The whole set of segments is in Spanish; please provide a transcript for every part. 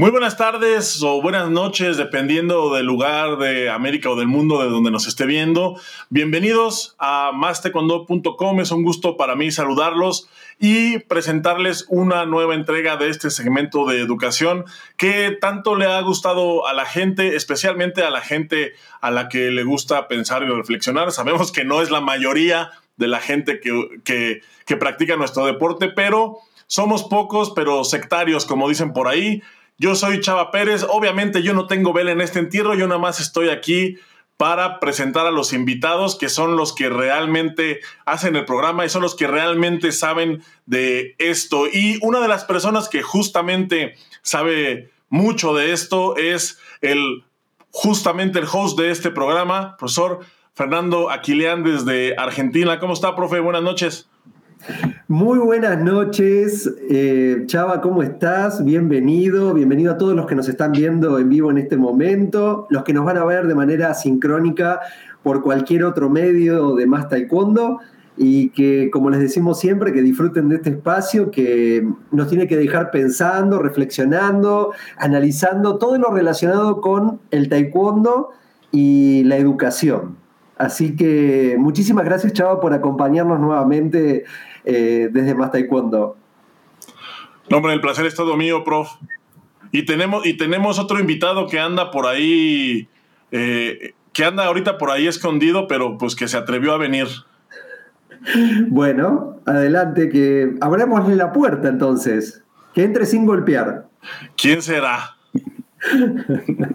Muy buenas tardes o buenas noches, dependiendo del lugar de América o del mundo de donde nos esté viendo. Bienvenidos a mastecondo.com. Es un gusto para mí saludarlos y presentarles una nueva entrega de este segmento de educación que tanto le ha gustado a la gente, especialmente a la gente a la que le gusta pensar y reflexionar. Sabemos que no es la mayoría de la gente que, que, que practica nuestro deporte, pero somos pocos, pero sectarios, como dicen por ahí. Yo soy Chava Pérez. Obviamente yo no tengo vela en este entierro, yo nada más estoy aquí para presentar a los invitados que son los que realmente hacen el programa y son los que realmente saben de esto. Y una de las personas que justamente sabe mucho de esto es el justamente el host de este programa, profesor Fernando Aquilián desde Argentina. ¿Cómo está, profe? Buenas noches. Muy buenas noches, eh, Chava, ¿cómo estás? Bienvenido, bienvenido a todos los que nos están viendo en vivo en este momento, los que nos van a ver de manera sincrónica por cualquier otro medio de Más Taekwondo y que, como les decimos siempre, que disfruten de este espacio que nos tiene que dejar pensando, reflexionando, analizando todo lo relacionado con el Taekwondo y la educación. Así que muchísimas gracias, Chava, por acompañarnos nuevamente eh, desde Más Taekwondo. No, hombre, el placer es todo mío, prof. Y tenemos, y tenemos otro invitado que anda por ahí, eh, que anda ahorita por ahí escondido, pero pues que se atrevió a venir. Bueno, adelante, que abramosle la puerta entonces. Que entre sin golpear. ¿Quién será?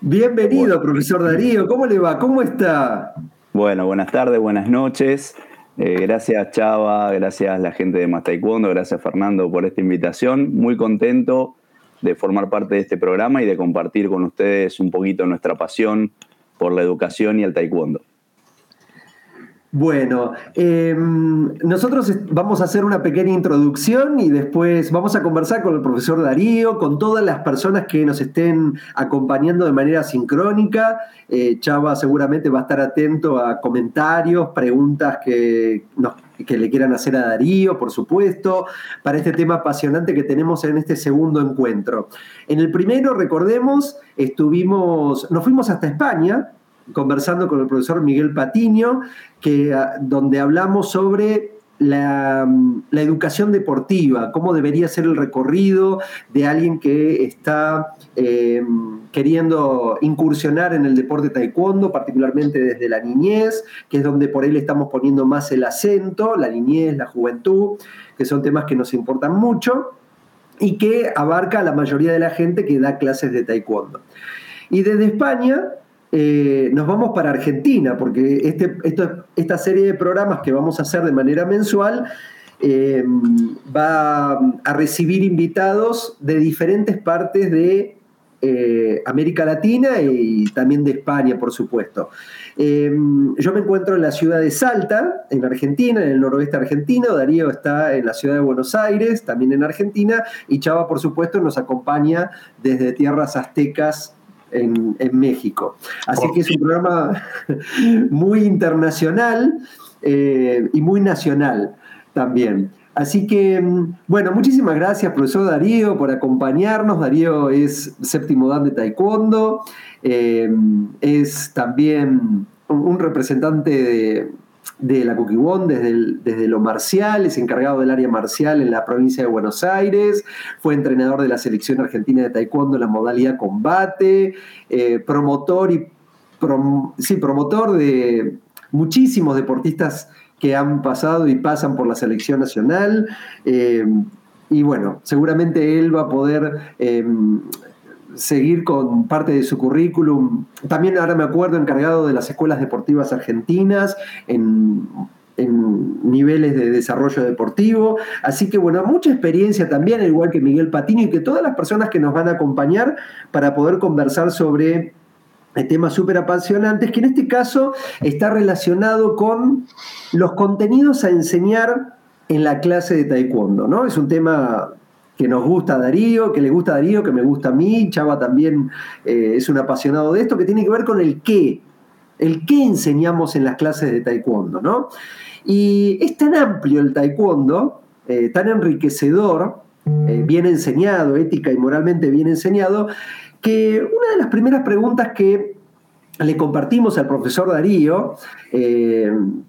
Bienvenido, profesor Darío. ¿Cómo le va? ¿Cómo está? Bueno, buenas tardes, buenas noches. Eh, gracias Chava, gracias la gente de Más Taekwondo, gracias Fernando por esta invitación. Muy contento de formar parte de este programa y de compartir con ustedes un poquito nuestra pasión por la educación y el taekwondo. Bueno, em, nosotros vamos a hacer una pequeña introducción y después vamos a conversar con el profesor Darío, con todas las personas que nos estén acompañando de manera sincrónica. Eh, Chava seguramente va a estar atento a comentarios, preguntas que, que le quieran hacer a Darío, por supuesto, para este tema apasionante que tenemos en este segundo encuentro. En el primero, recordemos, estuvimos, nos fuimos hasta España, conversando con el profesor Miguel Patiño, que, ah, donde hablamos sobre la, educación deportiva, cómo debería ser el recorrido de alguien que está eh, queriendo incursionar en el deporte taekwondo, particularmente desde la niñez, que es donde por él estamos poniendo más el acento, la niñez, la juventud, que son temas que nos importan mucho y que abarca a la mayoría de la gente que da clases de taekwondo. Y desde España eh, nos vamos para Argentina, porque este, esta serie de programas que vamos a hacer de manera mensual eh, va a recibir invitados de diferentes partes de eh, América Latina y también de España, por supuesto. yo me encuentro en la ciudad de Salta, en Argentina, en el noroeste argentino. Darío está en la ciudad de Buenos Aires, también en Argentina. Y Chava, por supuesto, nos acompaña desde tierras aztecas en, México. Así que es un programa muy internacional eh, y muy nacional también. Así que, mm, bueno, muchísimas gracias, profesor Darío, por acompañarnos. Darío es séptimo dan de Taekwondo, eh, es también un representante de, de la Cuquibón desde, desde lo marcial, es encargado del área marcial en la provincia de Buenos Aires, fue entrenador de la selección argentina de taekwondo en la modalidad combate, eh, promotor y sí, promotor de muchísimos deportistas que han pasado y pasan por la selección nacional. Eh, y bueno, seguramente él va a poder eh, seguir con parte de su currículum. También ahora me acuerdo encargado de las escuelas deportivas argentinas en, niveles de desarrollo deportivo. Así que bueno, mucha experiencia también, igual que Miguel Patini y que todas las personas que nos van a acompañar para poder conversar sobre temas súper apasionantes, que en este caso está relacionado con los contenidos a enseñar en la clase de taekwondo, ¿no? Es un tema que nos gusta Darío, que le gusta Darío, que me gusta a mí, Chava también eh, es un apasionado de esto, que tiene que ver con el qué, el qué enseñamos en las clases de taekwondo, ¿no? Y es tan amplio el taekwondo, eh, tan enriquecedor, eh, bien enseñado, ética y moralmente bien enseñado, que una de las primeras preguntas que le compartimos al profesor Darío,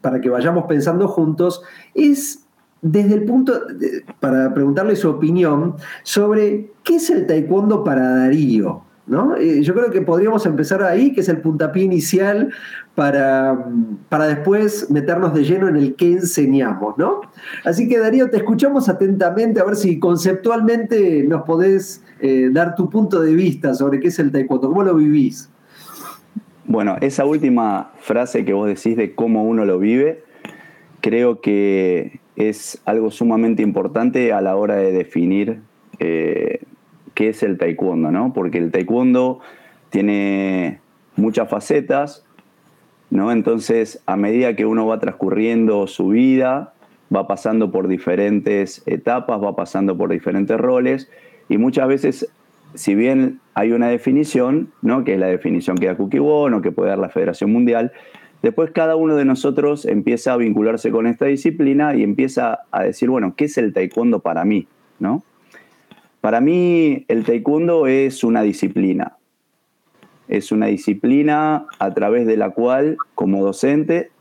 para que vayamos pensando juntos, es desde el punto, para preguntarle su opinión sobre qué es el taekwondo para Darío. ¿no? Eh, yo creo que podríamos empezar ahí, que es el puntapié inicial para, para después meternos de lleno en el qué enseñamos. ¿no? Así que Darío, te escuchamos atentamente a ver si conceptualmente nos podés eh, dar tu punto de vista sobre qué es el taekwondo, cómo lo vivís. Bueno, esa última frase que vos decís de cómo uno lo vive, creo que es algo sumamente importante a la hora de definir eh, qué es el taekwondo, ¿no? Porque el taekwondo tiene muchas facetas, ¿no? Entonces, a medida que uno va transcurriendo su vida, va pasando por diferentes etapas, va pasando por diferentes roles, y muchas veces, si bien hay una definición, ¿no? que es la definición que da Kukiwon o que puede dar la Federación Mundial, Después cada uno de nosotros empieza a vincularse con esta disciplina y empieza a decir, bueno, ¿qué es el taekwondo para mí? ¿No? Para mí el taekwondo es una disciplina. Es una disciplina a través de la cual, como docente,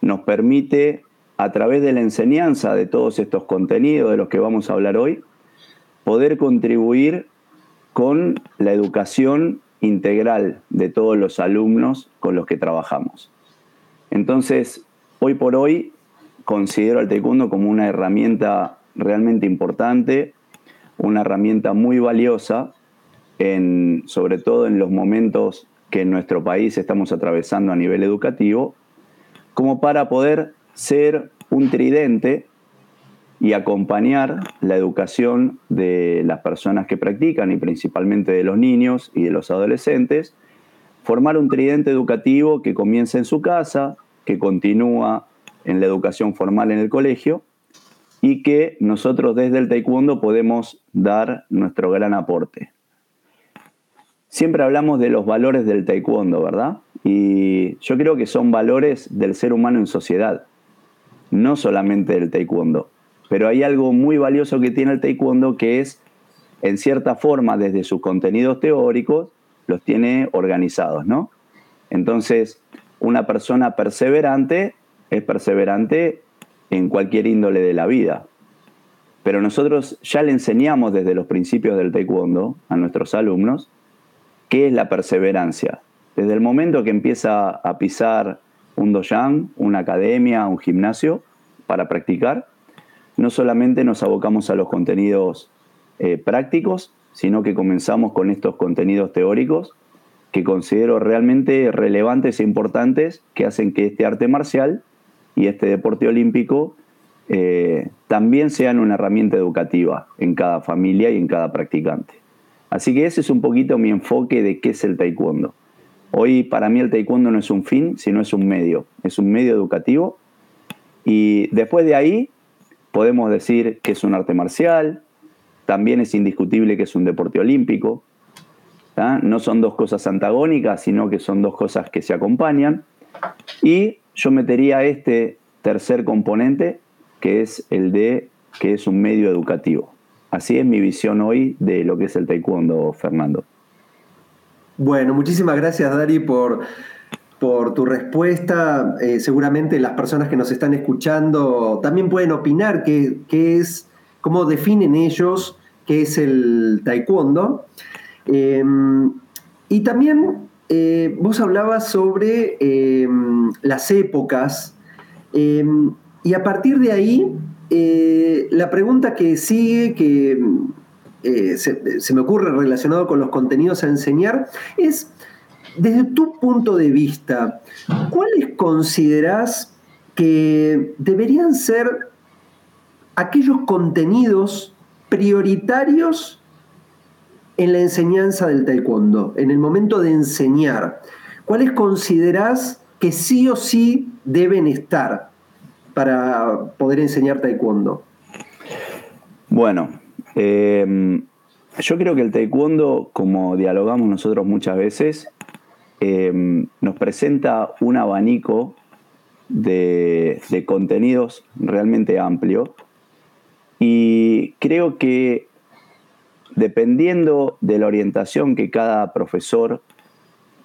nos permite, a través de la enseñanza de todos estos contenidos de los que vamos a hablar hoy, poder contribuir con la educación integral de todos los alumnos con los que trabajamos. Entonces, hoy por hoy considero al taekwondo como una herramienta realmente importante, una herramienta muy valiosa, sobre todo en los momentos que en nuestro país estamos atravesando a nivel educativo, como para poder ser un tridente y acompañar la educación de las personas que practican y principalmente de los niños y de los adolescentes, formar un tridente educativo que comienza en su casa, que continúa en la educación formal en el colegio y que nosotros desde el taekwondo podemos dar nuestro gran aporte. Siempre hablamos de los valores del taekwondo, ¿verdad? Y yo creo que son valores del ser humano en sociedad, no solamente del taekwondo. Pero hay algo muy valioso que tiene el taekwondo que es, en cierta forma, desde sus contenidos teóricos, los tiene organizados, ¿no? Entonces, una persona perseverante es perseverante en cualquier índole de la vida. Pero nosotros ya le enseñamos desde los principios del taekwondo a nuestros alumnos qué es la perseverancia. Desde el momento que empieza a pisar un doyan, una academia, un gimnasio para practicar, no solamente nos abocamos a los contenidos eh, prácticos, sino que comenzamos con estos contenidos teóricos que considero realmente relevantes e importantes que hacen que este arte marcial y este deporte olímpico eh, también sean una herramienta educativa en cada familia y en cada practicante. Así que ese es un poquito mi enfoque de qué es el taekwondo. Hoy para mí el taekwondo no es un fin, sino es un medio, es un medio educativo. Y después de ahí podemos decir que es un arte marcial, también es indiscutible que es un deporte olímpico. No son dos cosas antagónicas, sino que son dos cosas que se acompañan. Y yo metería este tercer componente, que es el de que es un medio educativo. Así es mi visión hoy de lo que es el taekwondo, Fernando. Bueno, muchísimas gracias, Dari, por, por tu respuesta. Eh, seguramente las personas que nos están escuchando también pueden opinar qué, es, cómo definen ellos qué es el taekwondo. Em, y también eh, vos hablabas sobre em, las épocas em, y a partir de ahí eh, la pregunta que sigue, que se me ocurre relacionado con los contenidos a enseñar, es desde tu punto de vista, ¿cuáles consideras que deberían ser aquellos contenidos prioritarios en la enseñanza del taekwondo, en el momento de enseñar? ¿Cuáles consideras que sí o sí deben estar para poder enseñar taekwondo? Bueno, eh, yo creo que el taekwondo, como dialogamos nosotros muchas veces, Em, nos presenta un abanico de, contenidos realmente amplio Y creo que dependiendo de la orientación que cada profesor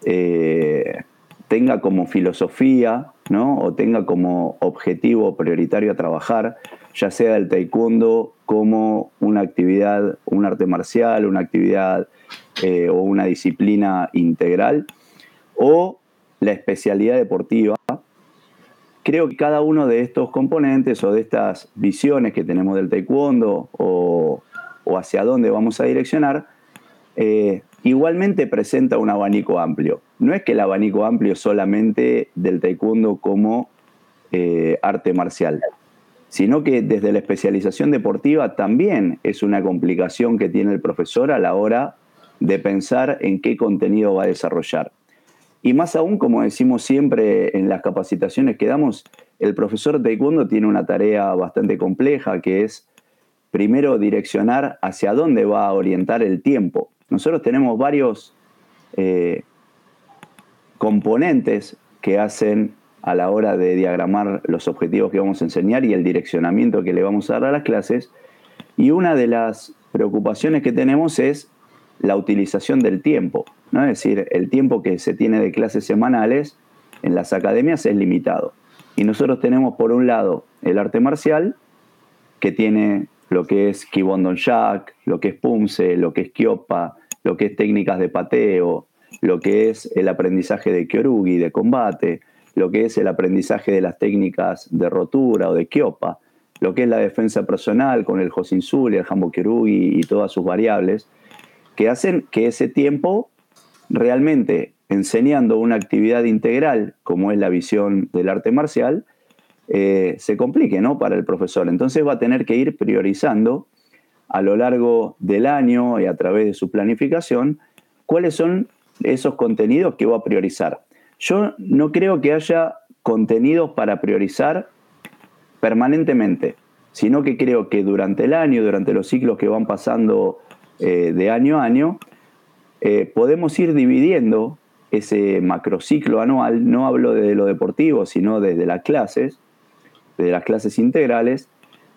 eh, tenga como filosofía, ¿no? O tenga como objetivo prioritario a trabajar, ya sea el taekwondo como una actividad, un arte marcial, una actividad eh, o una disciplina integral, o la especialidad deportiva. Creo que cada uno de estos componentes o de estas visiones que tenemos del taekwondo o, hacia dónde vamos a direccionar, eh, igualmente presenta un abanico amplio. No es que el abanico amplio solamente del taekwondo como eh, arte marcial, sino que desde la especialización deportiva también es una complicación que tiene el profesor a la hora de pensar en qué contenido va a desarrollar. Y más aún, como decimos siempre en las capacitaciones que damos, el profesor de taekwondo tiene una tarea bastante compleja que es primero direccionar hacia dónde va a orientar el tiempo. Nosotros tenemos varios eh, componentes que hacen a la hora de diagramar los objetivos que vamos a enseñar y el direccionamiento que le vamos a dar a las clases. Y una de las preocupaciones que tenemos es la utilización del tiempo. ¿no? Es decir, el tiempo que se tiene de clases semanales en las academias es limitado. Y nosotros tenemos por un lado el arte marcial, que tiene lo que es Kibondon Jack, lo que es Pumse, lo que es Kiopa, lo que es técnicas de pateo, lo que es el aprendizaje de Kyorugi, de combate, lo que es el aprendizaje de las técnicas de rotura o de Kyopa, lo que es la defensa personal con el Hosinsul, el Hambo Kyorugi y todas sus variables, que hacen que ese tiempo realmente enseñando una actividad integral, como es la visión del arte marcial, eh, se complique ¿no? para el profesor. Entonces va a tener que ir priorizando a lo largo del año y a través de su planificación cuáles son esos contenidos que va a priorizar. Yo no creo que haya contenidos para priorizar permanentemente, sino que creo que durante el año, durante los ciclos que van pasando eh, de año a año, eh, podemos ir dividiendo ese macrociclo anual, no hablo de lo deportivo, sino desde las clases, de las clases integrales,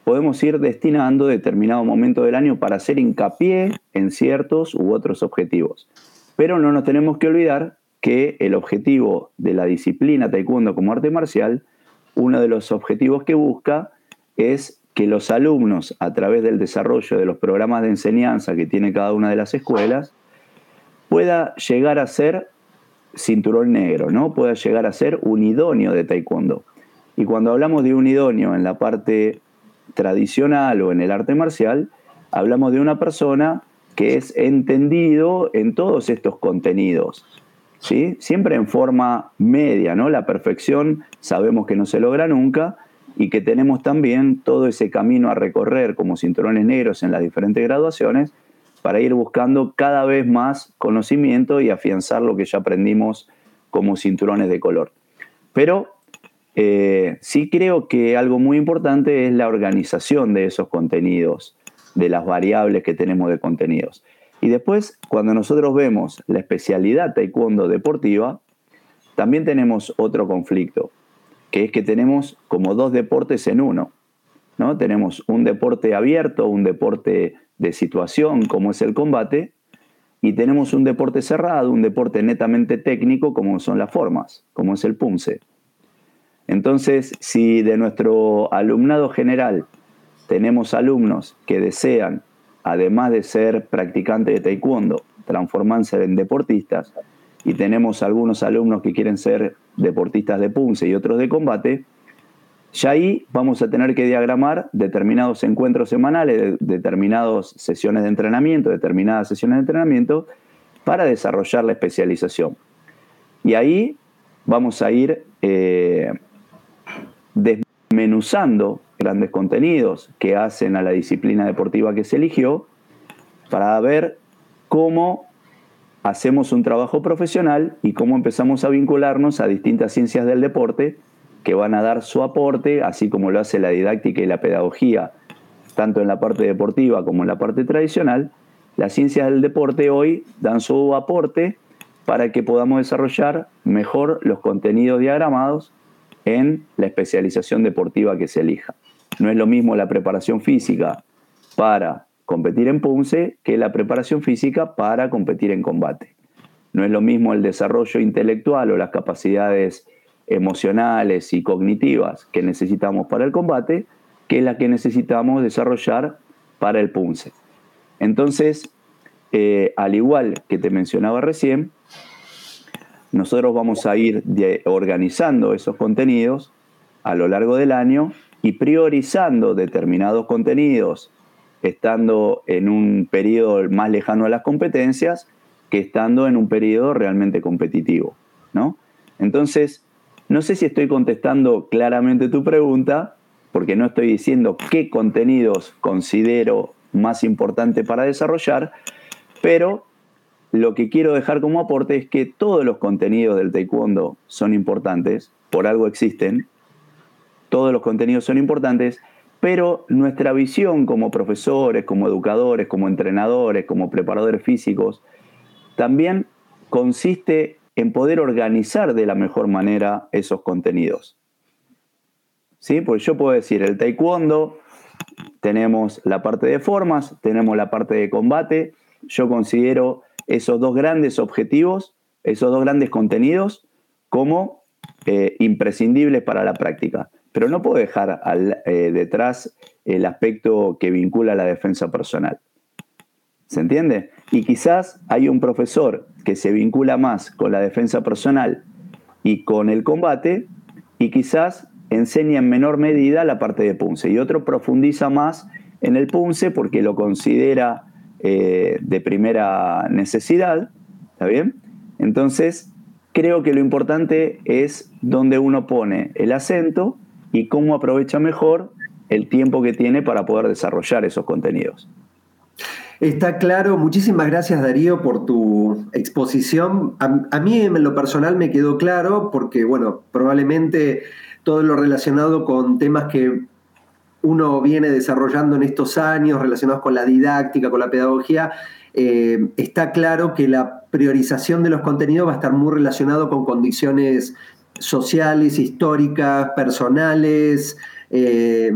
podemos ir destinando determinado momento del año para hacer hincapié en ciertos u otros objetivos. Pero no nos tenemos que olvidar que el objetivo de la disciplina taekwondo como arte marcial, uno de los objetivos que busca es que los alumnos, a través del desarrollo de los programas de enseñanza que tiene cada una de las escuelas, pueda llegar a ser cinturón negro, ¿no? Pueda llegar a ser un idóneo de taekwondo. Y cuando hablamos de un idóneo en la parte tradicional o en el arte marcial, hablamos de una persona que es entendido en todos estos contenidos, ¿sí? Siempre en forma media, ¿no? La perfección sabemos que no se logra nunca y que tenemos también todo ese camino a recorrer como cinturones negros en las diferentes graduaciones para ir buscando cada vez más conocimiento y afianzar lo que ya aprendimos como cinturones de color. Pero eh, sí creo que algo muy importante es la organización de esos contenidos, de las variables que tenemos de contenidos. Y después, cuando nosotros vemos la especialidad taekwondo deportiva, también tenemos otro conflicto, que es que tenemos como dos deportes en uno. ¿no? Tenemos un deporte abierto, un deporte de situación como es el combate, y tenemos un deporte cerrado, un deporte netamente técnico como son las formas, como es el punce. Entonces, si de nuestro alumnado general tenemos alumnos que desean, además de ser practicantes de taekwondo, transformarse en deportistas, y tenemos algunos alumnos que quieren ser deportistas de punce y otros de combate, ya ahí vamos a tener que diagramar determinados encuentros semanales, determinadas sesiones de entrenamiento, determinadas sesiones de entrenamiento para desarrollar la especialización. Y ahí vamos a ir eh, desmenuzando grandes contenidos que hacen a la disciplina deportiva que se eligió para ver cómo hacemos un trabajo profesional y cómo empezamos a vincularnos a distintas ciencias del deporte que van a dar su aporte, así como lo hace la didáctica y la pedagogía, tanto en la parte deportiva como en la parte tradicional. Las ciencias del deporte hoy dan su aporte para que podamos desarrollar mejor los contenidos diagramados en la especialización deportiva que se elija. No es lo mismo la preparación física para competir en punce que la preparación física para competir en combate. No es lo mismo el desarrollo intelectual o las capacidades emocionales y cognitivas que necesitamos para el combate que las que necesitamos desarrollar para el punce. Entonces, eh, al igual que te mencionaba recién, nosotros vamos a ir organizando esos contenidos a lo largo del año y priorizando determinados contenidos, estando en un periodo más lejano a las competencias que estando en un periodo realmente competitivo. ¿no? Entonces, no sé si estoy contestando claramente tu pregunta, porque no estoy diciendo qué contenidos considero más importante para desarrollar, pero lo que quiero dejar como aporte es que todos los contenidos del taekwondo son importantes, por algo existen, todos los contenidos son importantes, pero nuestra visión como profesores, como educadores, como entrenadores, como preparadores físicos, también consiste en poder organizar de la mejor manera esos contenidos. ¿Sí? Pues yo puedo decir, el taekwondo, tenemos la parte de formas, tenemos la parte de combate, yo considero esos dos grandes objetivos, esos dos grandes contenidos como eh, imprescindibles para la práctica. Pero no puedo dejar eh, detrás el aspecto que vincula la defensa personal. ¿Se entiende? Y quizás hay un profesor que se vincula más con la defensa personal y con el combate y quizás enseña en menor medida la parte de punce y otro profundiza más en el punce porque lo considera eh, de primera necesidad, ¿está bien? Entonces, creo que lo importante es dónde uno pone el acento y cómo aprovecha mejor el tiempo que tiene para poder desarrollar esos contenidos. Está claro, muchísimas gracias Darío por tu exposición. A, mí en lo personal me quedó claro porque, bueno, probablemente todo lo relacionado con temas que uno viene desarrollando en estos años relacionados con la didáctica, con la pedagogía, eh, está claro que la priorización de los contenidos va a estar muy relacionado con condiciones sociales, históricas, personales, eh,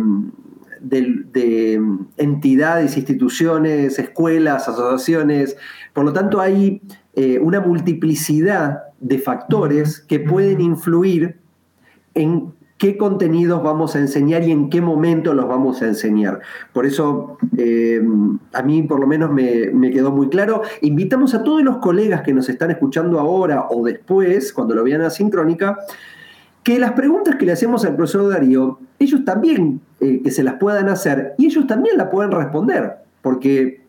de, entidades, instituciones, escuelas, asociaciones. Por lo tanto, hay eh, una multiplicidad de factores que pueden influir en qué contenidos vamos a enseñar y en qué momento los vamos a enseñar. Por eso, eh, a mí por lo menos me, quedó muy claro. Invitamos a todos los colegas que nos están escuchando ahora o después, cuando lo vean a Sincrónica, que las preguntas que le hacemos al profesor Darío, ellos también eh, que se las puedan hacer y ellos también la pueden responder, porque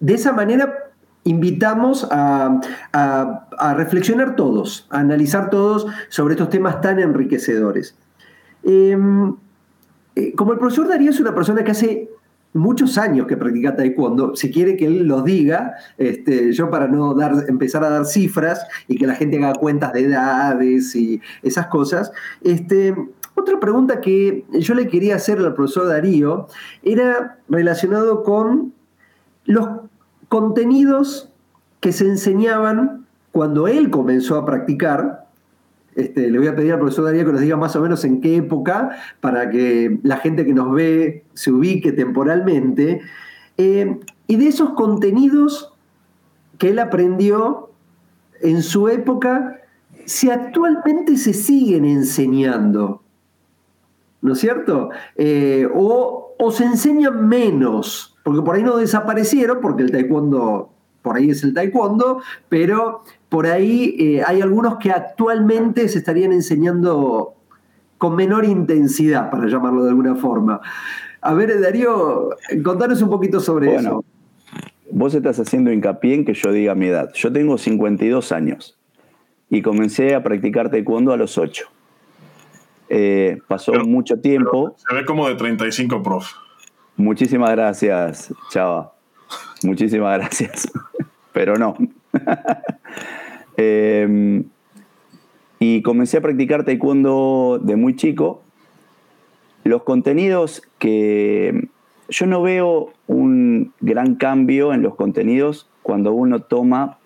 de esa manera invitamos a, reflexionar todos, a analizar todos sobre estos temas tan enriquecedores. Em, eh, como el profesor Darío es una persona que hace muchos años que practica taekwondo, si quiere que él lo diga, este, yo para no empezar a dar cifras y que la gente haga cuentas de edades y esas cosas, este, otra pregunta que yo le quería hacer al profesor Darío era relacionado con los contenidos que se enseñaban cuando él comenzó a practicar este, le voy a pedir al profesor Darío que nos diga más o menos en qué época, para que la gente que nos ve se ubique temporalmente. Eh, y de esos contenidos que él aprendió en su época, si actualmente se siguen enseñando, ¿no es cierto? Eh, o, o se enseñan menos, porque por ahí no desaparecieron, porque el taekwondo por ahí es el taekwondo, pero por ahí eh, hay algunos que actualmente se estarían enseñando con menor intensidad, para llamarlo de alguna forma. A ver, Darío, contanos un poquito sobre eso. Vos estás haciendo hincapié en que yo diga mi edad. Yo tengo 52 años y comencé a practicar taekwondo a los 8. Eh, pasó mucho tiempo. Se ve como de 35, prof. Muchísimas gracias, Chava. Muchísimas gracias. Pero no. Em, y comencé a practicar taekwondo de muy chico. Los contenidos que yo no veo un gran cambio en los contenidos cuando uno toma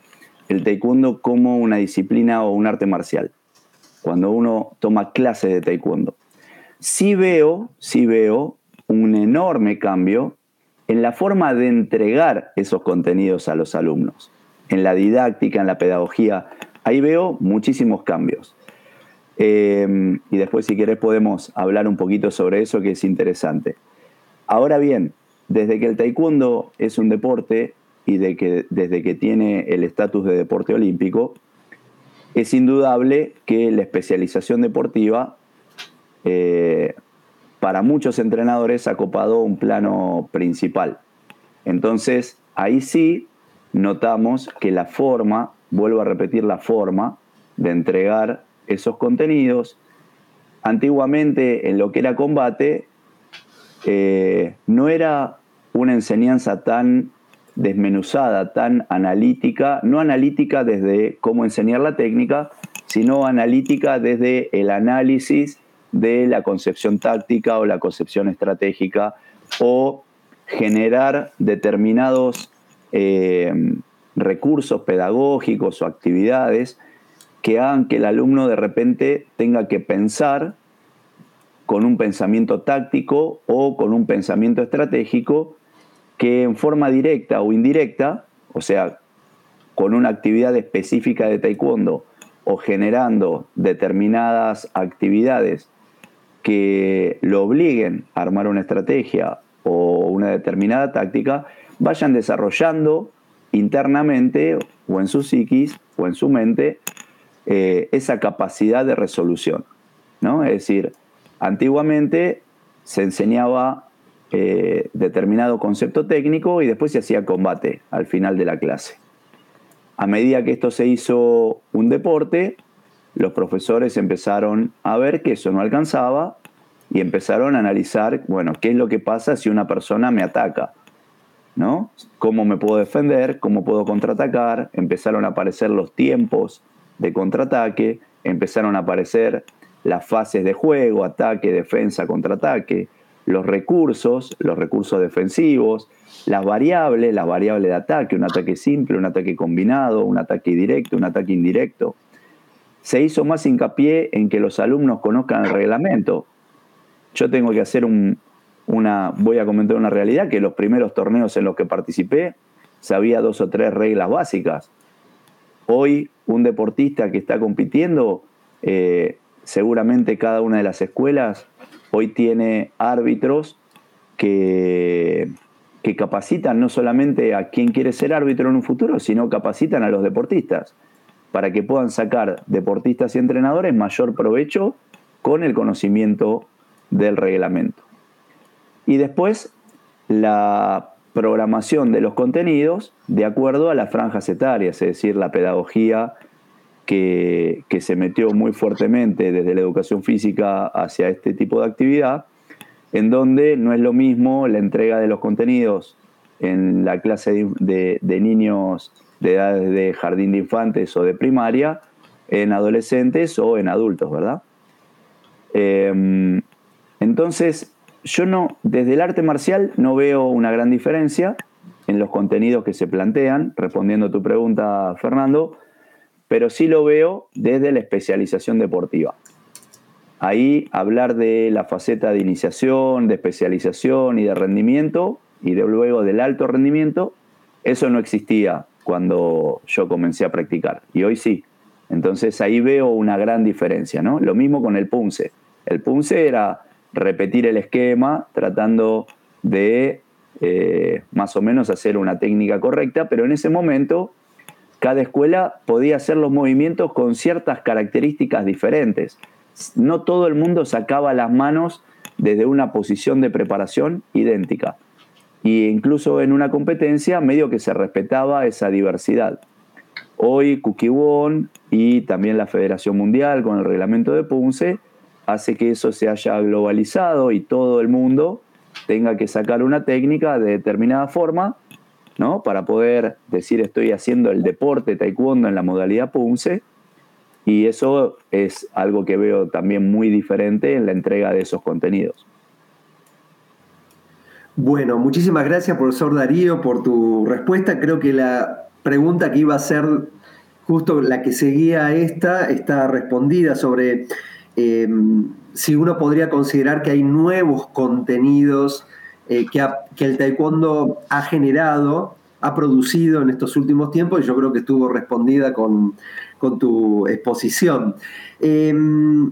el taekwondo como una disciplina o un arte marcial. Cuando uno toma clases de taekwondo. Sí veo, sí veo un enorme cambio en la forma de entregar esos contenidos a los alumnos, en la didáctica, en la pedagogía. Ahí veo muchísimos cambios. Eh, y después, si querés, podemos hablar un poquito sobre eso, que es interesante. Ahora bien, desde que el taekwondo es un deporte y de que, desde que tiene el estatus de deporte olímpico, es indudable que la especialización deportiva eh, para muchos entrenadores ha copado un plano principal. Entonces, ahí sí notamos que la forma, vuelvo a repetir la forma de entregar esos contenidos, antiguamente en lo que era combate, eh, no era una enseñanza tan desmenuzada, tan analítica, no analítica desde cómo enseñar la técnica, sino analítica desde el análisis de la concepción táctica o la concepción estratégica o generar determinados eh, recursos pedagógicos o actividades que hagan que el alumno de repente tenga que pensar con un pensamiento táctico o con un pensamiento estratégico que en forma directa o indirecta, o sea, con una actividad específica de taekwondo o generando determinadas actividades que lo obliguen a armar una estrategia o una determinada táctica, vayan desarrollando internamente o en su psiquis o en su mente eh, esa capacidad de resolución. ¿no? Es decir, antiguamente se enseñaba eh, determinado concepto técnico y después se hacía combate al final de la clase. A medida que esto se hizo un deporte, los profesores empezaron a ver que eso no alcanzaba y empezaron a analizar, bueno, qué es lo que pasa si una persona me ataca, ¿no? ¿Cómo me puedo defender? ¿Cómo puedo contraatacar? Empezaron a aparecer los tiempos de contraataque, empezaron a aparecer las fases de juego, ataque, defensa, contraataque, los recursos, los recursos defensivos, las variables, las variables de ataque, un ataque simple, un ataque combinado, un ataque directo, un ataque indirecto. Se hizo más hincapié en que los alumnos conozcan el reglamento. Yo tengo que hacer una, voy a comentar una realidad, que los primeros torneos en los que participé sabía dos o tres reglas básicas. Hoy un deportista que está compitiendo, eh, seguramente cada una de las escuelas hoy tiene árbitros que, que capacitan no solamente a quien quiere ser árbitro en un futuro, sino capacitan a los deportistas para que puedan sacar deportistas y entrenadores mayor provecho con el conocimiento del reglamento. Y después la programación de los contenidos de acuerdo a las franjas etarias, es decir, la pedagogía que, se metió muy fuertemente desde la educación física hacia este tipo de actividad, en donde no es lo mismo la entrega de los contenidos en la clase de, niños de edades de jardín de infantes o de primaria, en adolescentes o en adultos, ¿verdad? Em, entonces, yo no, desde el arte marcial no veo una gran diferencia en los contenidos que se plantean, respondiendo a tu pregunta, Fernando, pero sí lo veo desde la especialización deportiva. Ahí hablar de la faceta de iniciación, de especialización y de rendimiento, y de luego del alto rendimiento, eso no existía cuando yo comencé a practicar, y hoy sí. Entonces ahí veo una gran diferencia, ¿no? Lo mismo con el punce. El punce era repetir el esquema tratando de eh, más o menos hacer una técnica correcta, pero en ese momento cada escuela podía hacer los movimientos con ciertas características diferentes. No todo el mundo sacaba las manos desde una posición de preparación idéntica. Y incluso en una competencia medio que se respetaba esa diversidad. Hoy Kukiwon y también la Federación Mundial con el reglamento de Punce hace que eso se haya globalizado y todo el mundo tenga que sacar una técnica de determinada forma ¿no? Para poder decir estoy haciendo el deporte taekwondo en la modalidad punce. Y eso es algo que veo también muy diferente en la entrega de esos contenidos. Bueno, muchísimas gracias, profesor Darío, por tu respuesta. Creo que la pregunta que iba a ser justo la que seguía a esta está respondida sobre eh, si uno podría considerar que hay nuevos contenidos eh, que, el taekwondo ha generado, ha producido en estos últimos tiempos y yo creo que estuvo respondida con, tu exposición. Em,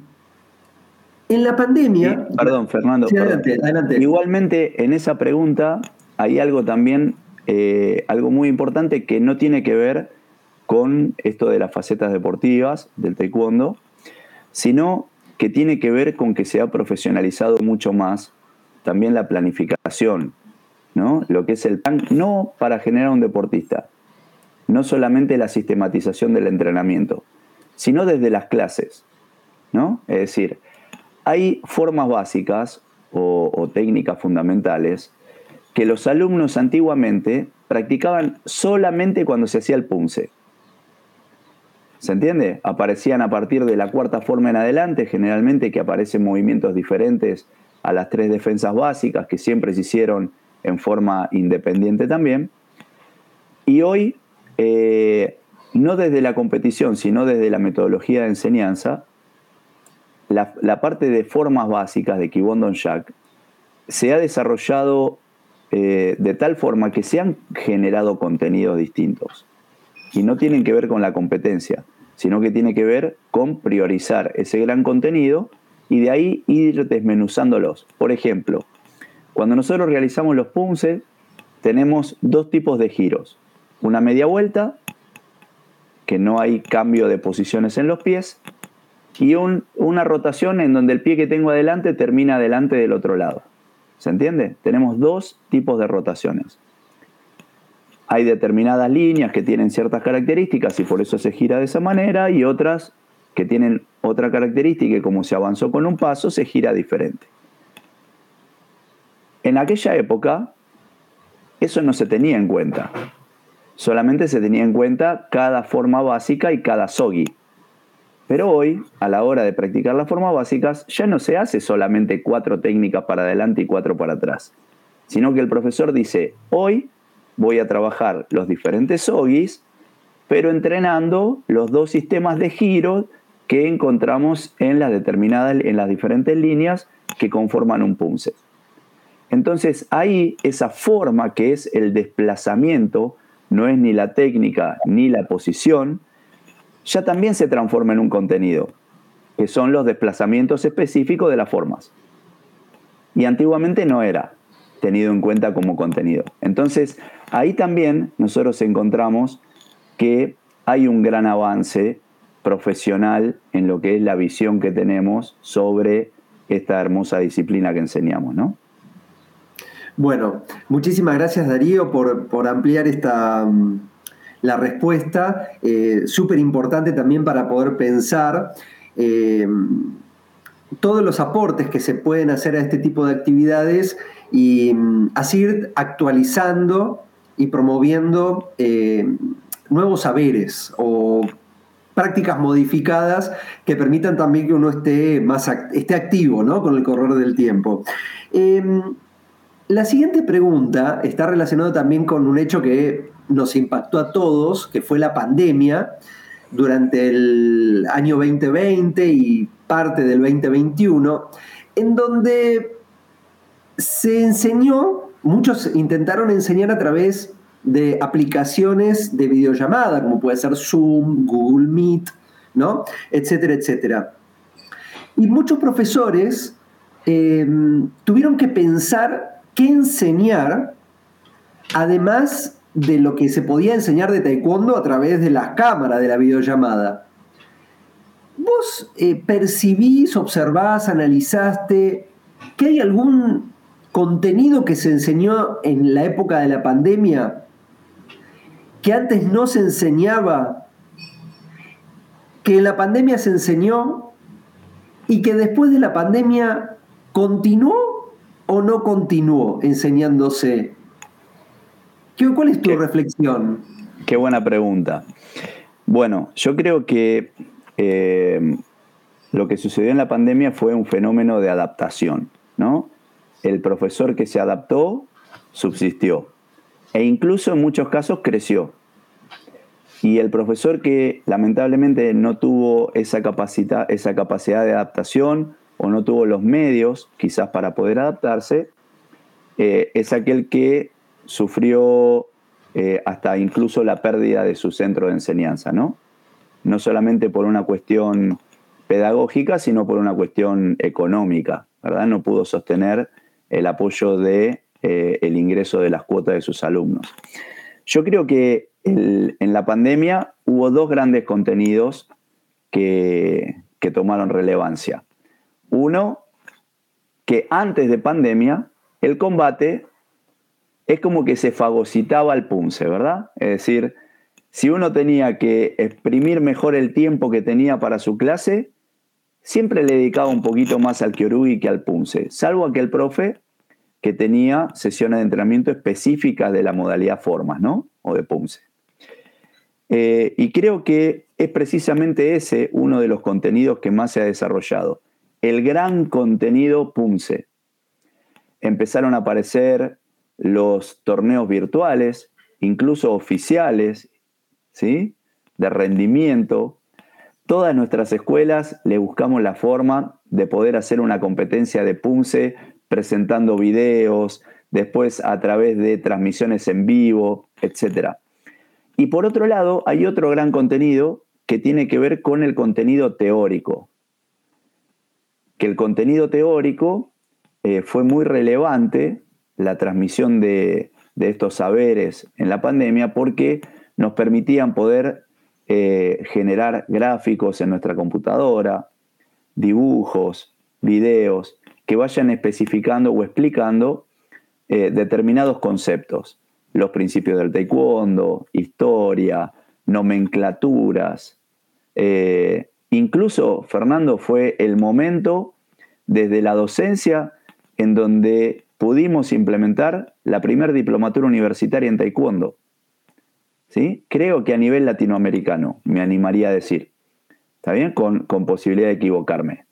en la pandemia... perdón, Fernando. Adelante, Igualmente, en esa pregunta hay algo también, eh, algo muy importante que no tiene que ver con esto de las facetas deportivas del taekwondo, sino que tiene que ver con que se ha profesionalizado mucho más también la planificación, ¿no? Lo que es el plan, no para generar un deportista, no solamente la sistematización del entrenamiento, sino desde las clases, ¿no? Es decir, hay formas básicas o, técnicas fundamentales que los alumnos antiguamente practicaban solamente cuando se hacía el punce. ¿Se entiende? Aparecían a partir de la cuarta forma en adelante, generalmente que aparecen movimientos diferentes a las tres defensas básicas que siempre se hicieron en forma independiente también. Y hoy, eh, no desde la competición, sino desde la metodología de enseñanza, la, parte de formas básicas de Kibondon Jack se ha desarrollado eh, de tal forma que se han generado contenidos distintos y no tienen que ver con la competencia, sino que tiene que ver con priorizar ese gran contenido y de ahí ir desmenuzándolos. Por ejemplo, cuando nosotros realizamos los punces, tenemos dos tipos de giros. Una media vuelta, que no hay cambio de posiciones en los pies, y una rotación en donde el pie que tengo adelante termina adelante del otro lado. ¿Se entiende? Tenemos dos tipos de rotaciones hay determinadas líneas que tienen ciertas características y por eso se gira de esa manera y otras que tienen otra característica y como se avanzó con un paso se gira diferente. En aquella época eso no se tenía en cuenta. Solamente se tenía en cuenta cada forma básica y cada sogi. Pero hoy, a la hora de practicar las formas básicas, ya no se hace solamente cuatro técnicas para adelante y cuatro para atrás, sino que el profesor dice, hoy voy a trabajar los diferentes OGIs, pero entrenando los dos sistemas de giro que encontramos en las determinadas, en las diferentes líneas que conforman un punce. Entonces ahí esa forma que es el desplazamiento, no es ni la técnica ni la posición, ya también se transforma en un contenido, que son los desplazamientos específicos de las formas. Y antiguamente no era tenido en cuenta como contenido. Entonces, ahí también nosotros encontramos que hay un gran avance profesional en lo que es la visión que tenemos sobre esta hermosa disciplina que enseñamos, ¿no? Bueno, muchísimas gracias Darío por, ampliar esta, mm, la respuesta, eh, súper importante también para poder pensar eh, todos los aportes que se pueden hacer a este tipo de actividades y mm, así ir actualizando y promoviendo eh, nuevos saberes o prácticas modificadas que permitan también que uno esté más esté activo ¿no? con el correr del tiempo. Em, la siguiente pregunta está relacionada también con un hecho que nos impactó a todos, que fue la pandemia durante el año 2020 y parte del 2021, en donde se enseñó, muchos intentaron enseñar a través de aplicaciones de videollamada, como puede ser Zoom, Google Meet, ¿no? Etcétera, etcétera. Y muchos profesores em, tuvieron que pensar qué enseñar, además de lo que se podía enseñar de taekwondo a través de las cámaras de la videollamada. ¿Vos eh, percibís, observás, analizaste que hay algún contenido que se enseñó en la época de la pandemia que antes no se enseñaba, que en la pandemia se enseñó y que después de la pandemia continuó o no continuó enseñándose? ¿Cuál es tu reflexión? Qué buena pregunta. Bueno, yo creo que eh, lo que sucedió en la pandemia fue un fenómeno de adaptación, ¿no? el profesor que se adaptó subsistió e incluso en muchos casos creció. Y el profesor que lamentablemente no tuvo esa, capacidad, esa capacidad de adaptación o no tuvo los medios quizás para poder adaptarse, eh, es aquel que sufrió eh, hasta incluso la pérdida de su centro de enseñanza, ¿no? No solamente por una cuestión pedagógica, sino por una cuestión económica, ¿verdad? No pudo sostener el apoyo de eh, ingreso de las cuotas de sus alumnos. Yo creo que en la pandemia hubo dos grandes contenidos que, que tomaron relevancia. Uno, que antes de pandemia el combate es como que se fagocitaba al punce, ¿verdad? Es decir, si uno tenía que exprimir mejor el tiempo que tenía para su clase, siempre le dedicaba un poquito más al Kyorugi que al punce, salvo aquel profe que tenía sesiones de entrenamiento específicas de la modalidad formas, ¿no? O de punce. Eh, y creo que es precisamente ese uno de los contenidos que más se ha desarrollado. El gran contenido punce. Empezaron a aparecer los torneos virtuales, incluso oficiales, ¿sí? de rendimiento. Todas nuestras escuelas le buscamos la forma de poder hacer una competencia de punce presentando videos, después a través de transmisiones en vivo, etc. Y por otro lado, hay otro gran contenido que tiene que ver con el contenido teórico. Que el contenido teórico eh, fue muy relevante la transmisión de, estos saberes en la pandemia porque nos permitían poder eh, generar gráficos en nuestra computadora, dibujos, videos, que vayan especificando o explicando eh, determinados conceptos. Los principios del taekwondo, historia, nomenclaturas. Eh, incluso, Fernando, fue el momento desde la docencia en donde pudimos implementar la primera diplomatura universitaria en taekwondo. ¿Sí? Creo que a nivel latinoamericano, me animaría a decir. ¿Está bien? Con, posibilidad de equivocarme.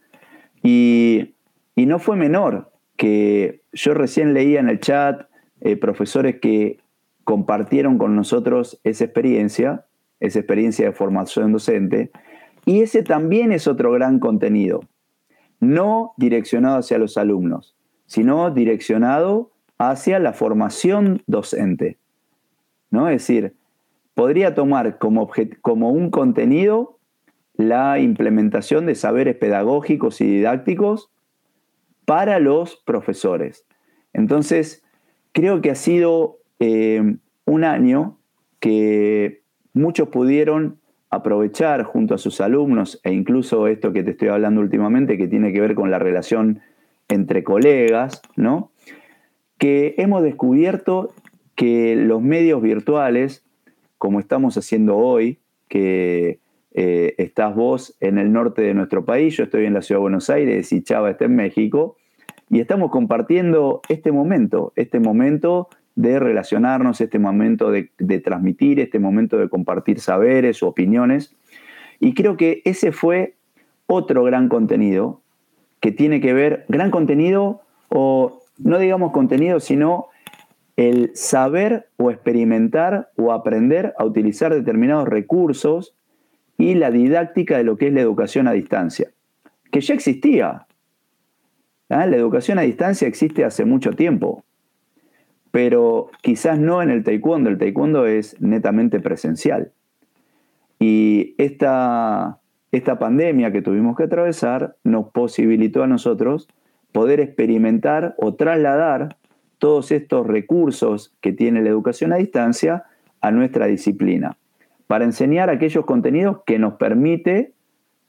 Y, no fue menor que yo recién leía en el chat eh, profesores que compartieron con nosotros esa experiencia, esa experiencia de formación docente, y ese también es otro gran contenido, no direccionado hacia los alumnos, sino direccionado hacia la formación docente. ¿no? Es decir, podría tomar como, un contenido la implementación de saberes pedagógicos y didácticos para los profesores. Entonces, creo que ha sido eh, un año que muchos pudieron aprovechar junto a sus alumnos e incluso esto que te estoy hablando últimamente que tiene que ver con la relación entre colegas, ¿no? Que hemos descubierto que los medios virtuales, como estamos haciendo hoy, que eh, estás vos en el norte de nuestro país, yo estoy en la ciudad de Buenos Aires y Chava está en México, y estamos compartiendo este momento, este momento de relacionarnos, este momento de, de transmitir, este momento de compartir saberes opiniones. Y creo que ese fue otro gran contenido que tiene que ver, gran contenido, o no digamos contenido, sino el saber o experimentar o aprender a utilizar determinados recursos y la didáctica de lo que es la educación a distancia, que ya existía. ¿ah? La educación a distancia existe hace mucho tiempo, pero quizás no en el taekwondo, el taekwondo es netamente presencial. Y esta, esta pandemia que tuvimos que atravesar nos posibilitó a nosotros poder experimentar o trasladar todos estos recursos que tiene la educación a distancia a nuestra disciplina, para enseñar aquellos contenidos que nos permite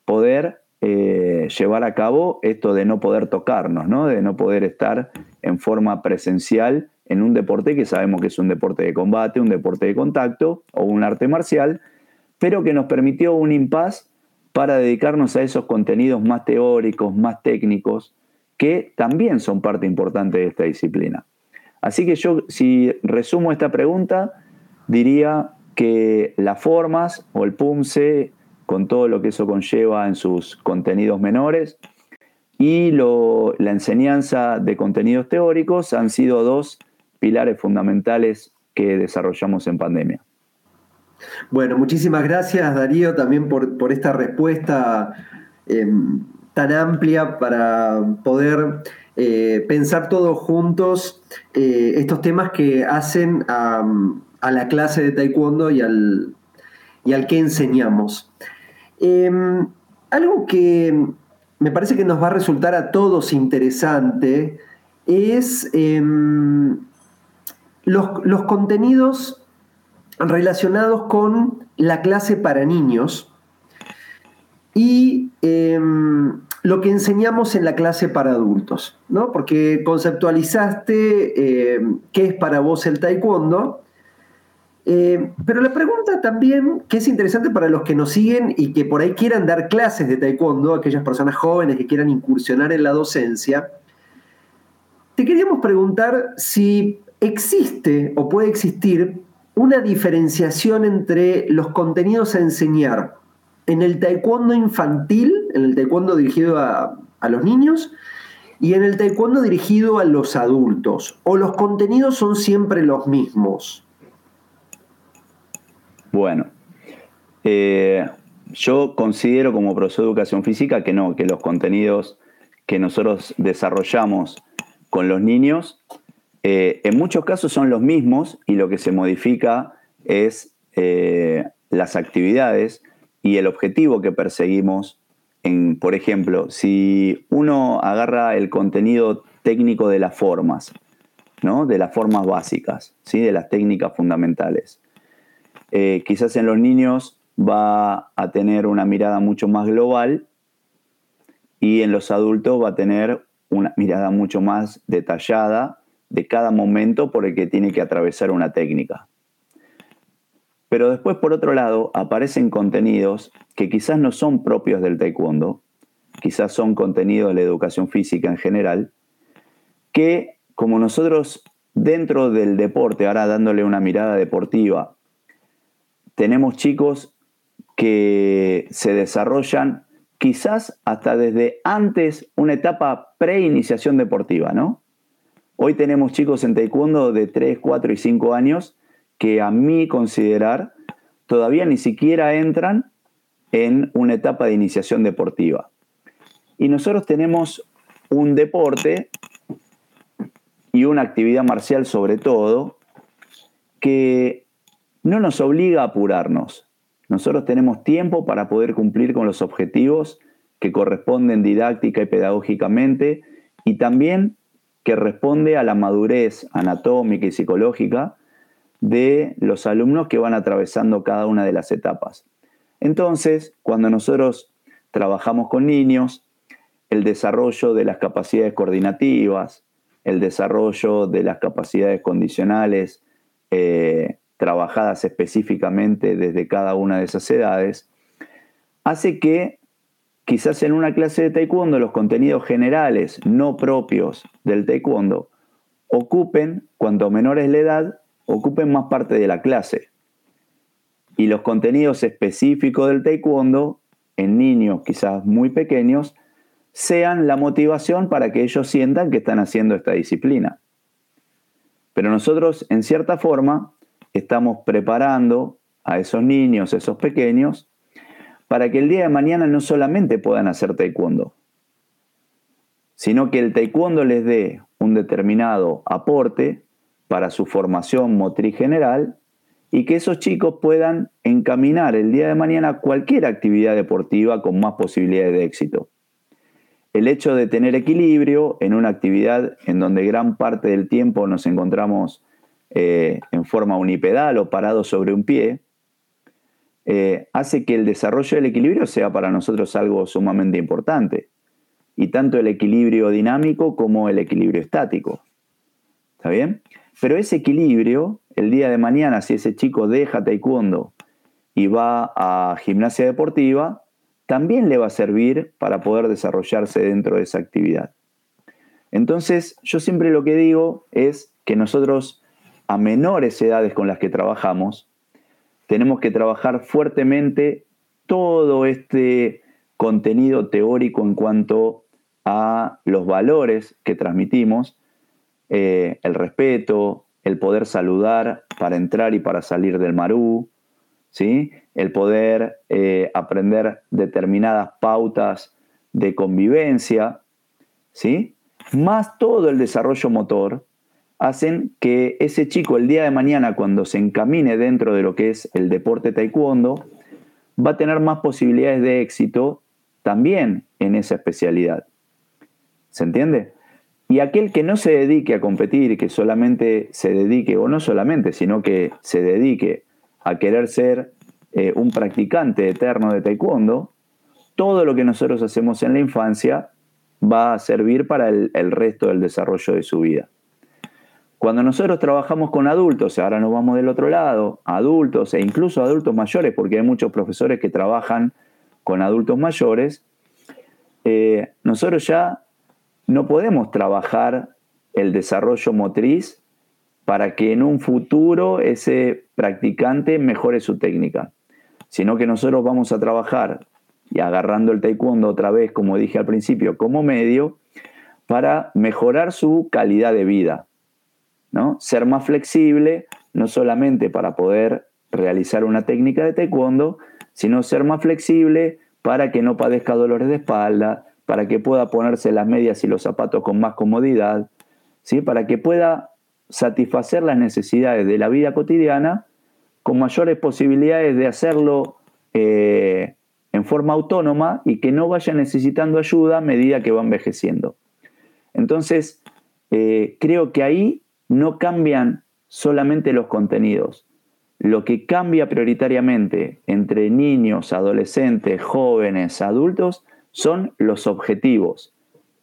poder eh, llevar a cabo esto de no poder tocarnos, ¿no? de no poder estar en forma presencial en un deporte que sabemos que es un deporte de combate, un deporte de contacto o un arte marcial, pero que nos permitió un impas para dedicarnos a esos contenidos más teóricos, más técnicos, que también son parte importante de esta disciplina. Así que yo, si resumo esta pregunta, diría que las formas o el PUMSE, con todo lo que eso conlleva en sus contenidos menores, y la enseñanza de contenidos teóricos han sido dos pilares fundamentales que desarrollamos en pandemia. Bueno, muchísimas gracias Darío también por, esta respuesta em, tan amplia para poder eh, pensar todos juntos eh, estos temas que hacen a, la clase de taekwondo y al, y al que enseñamos. Em, algo que me parece que nos va a resultar a todos interesante es em, los, los contenidos relacionados con la clase para niños y em, lo que enseñamos en la clase para adultos, ¿no? Porque conceptualizaste em, qué es para vos el taekwondo, em, pero la pregunta también, que es interesante para los que nos siguen y que por ahí quieran dar clases de taekwondo, aquellas personas jóvenes que quieran incursionar en la docencia, te queríamos preguntar si existe o puede existir una diferenciación entre los contenidos a enseñar en el taekwondo infantil, en el taekwondo dirigido a, los niños, y en el taekwondo dirigido a los adultos? ¿O los contenidos son siempre los mismos? Bueno, eh, yo considero como profesor de educación física que no, que los contenidos que nosotros desarrollamos con los niños eh, en muchos casos son los mismos y lo que se modifica es eh, las actividades y el objetivo que perseguimos. Por ejemplo, si uno agarra el contenido técnico de las formas, ¿no? de las formas básicas, ¿sí? de las técnicas fundamentales, eh, quizás en los niños va a tener una mirada mucho más global y en los adultos va a tener una mirada mucho más detallada de cada momento por el que tiene que atravesar una técnica. Pero después, por otro lado, aparecen contenidos que quizás no son propios del taekwondo, quizás son contenidos de la educación física en general, que como nosotros dentro del deporte, ahora dándole una mirada deportiva, tenemos chicos que se desarrollan quizás hasta desde antes una etapa pre-iniciación deportiva, ¿no? Hoy tenemos chicos en taekwondo de 3, 4 y 5 años que a mí considerar todavía ni siquiera entran en una etapa de iniciación deportiva. Y nosotros tenemos un deporte y una actividad marcial sobre todo que no nos obliga a apurarnos. Nosotros tenemos tiempo para poder cumplir con los objetivos que corresponden didáctica y pedagógicamente y también que responde a la madurez anatómica y psicológica de los alumnos que van atravesando cada una de las etapas. Entonces, cuando nosotros trabajamos con niños, el desarrollo de las capacidades coordinativas, el desarrollo de las capacidades condicionales eh, trabajadas específicamente desde cada una de esas edades, hace que Quizás en una clase de taekwondo los contenidos generales no propios del taekwondo ocupen, cuanto menor es la edad, ocupen más parte de la clase. Y los contenidos específicos del taekwondo, en niños quizás muy pequeños, sean la motivación para que ellos sientan que están haciendo esta disciplina. Pero nosotros, en cierta forma, estamos preparando a esos niños, esos pequeños, para que el día de mañana no solamente puedan hacer taekwondo, sino que el taekwondo les dé un determinado aporte para su formación motriz general y que esos chicos puedan encaminar el día de mañana cualquier actividad deportiva con más posibilidades de éxito. El hecho de tener equilibrio en una actividad en donde gran parte del tiempo nos encontramos eh, en forma unipedal o parados sobre un pie, eh, hace que el desarrollo del equilibrio sea para nosotros algo sumamente importante. Y tanto el equilibrio dinámico como el equilibrio estático. ¿Está bien? Pero ese equilibrio, el día de mañana, si ese chico deja taekwondo y va a gimnasia deportiva, también le va a servir para poder desarrollarse dentro de esa actividad. Entonces, yo siempre lo que digo es que nosotros, a menores edades con las que trabajamos, tenemos que trabajar fuertemente todo este contenido teórico en cuanto a los valores que transmitimos, eh, el respeto, el poder saludar para entrar y para salir del marú, ¿sí? el poder eh, aprender determinadas pautas de convivencia, ¿sí? más todo el desarrollo motor, hacen que ese chico el día de mañana, cuando se encamine dentro de lo que es el deporte taekwondo, va a tener más posibilidades de éxito también en esa especialidad. ¿Se entiende? Y aquel que no se dedique a competir, que solamente se dedique, o no solamente, sino que se dedique a querer ser eh, un practicante eterno de taekwondo, todo lo que nosotros hacemos en la infancia va a servir para el, el resto del desarrollo de su vida. Cuando nosotros trabajamos con adultos, ahora nos vamos del otro lado, adultos e incluso adultos mayores, porque hay muchos profesores que trabajan con adultos mayores, eh, nosotros ya no podemos trabajar el desarrollo motriz para que en un futuro ese practicante mejore su técnica, sino que nosotros vamos a trabajar y agarrando el taekwondo otra vez, como dije al principio, como medio para mejorar su calidad de vida, ¿no? Ser más flexible, no solamente para poder realizar una técnica de taekwondo, sino ser más flexible para que no padezca dolores de espalda, para que pueda ponerse las medias y los zapatos con más comodidad, ¿sí? para que pueda satisfacer las necesidades de la vida cotidiana con mayores posibilidades de hacerlo eh, en forma autónoma y que no vaya necesitando ayuda a medida que va envejeciendo. Entonces, eh, creo que ahí no cambian solamente los contenidos. Lo que cambia prioritariamente entre niños, adolescentes, jóvenes, adultos, son los objetivos,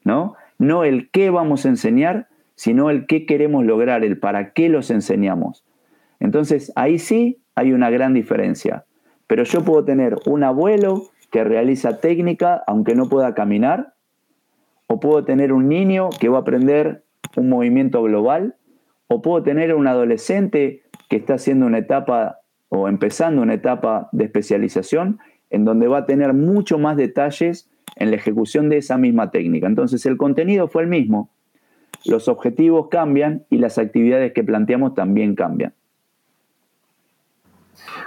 ¿no? No el qué vamos a enseñar, sino el qué queremos lograr, el para qué los enseñamos. Entonces, ahí sí hay una gran diferencia. Pero yo puedo tener un abuelo que realiza técnica aunque no pueda caminar, o puedo tener un niño que va a aprender un movimiento global, o puedo tener un adolescente que está haciendo una etapa o empezando una etapa de especialización en donde va a tener mucho más detalles en la ejecución de esa misma técnica. Entonces el contenido fue el mismo, los objetivos cambian y las actividades que planteamos también cambian.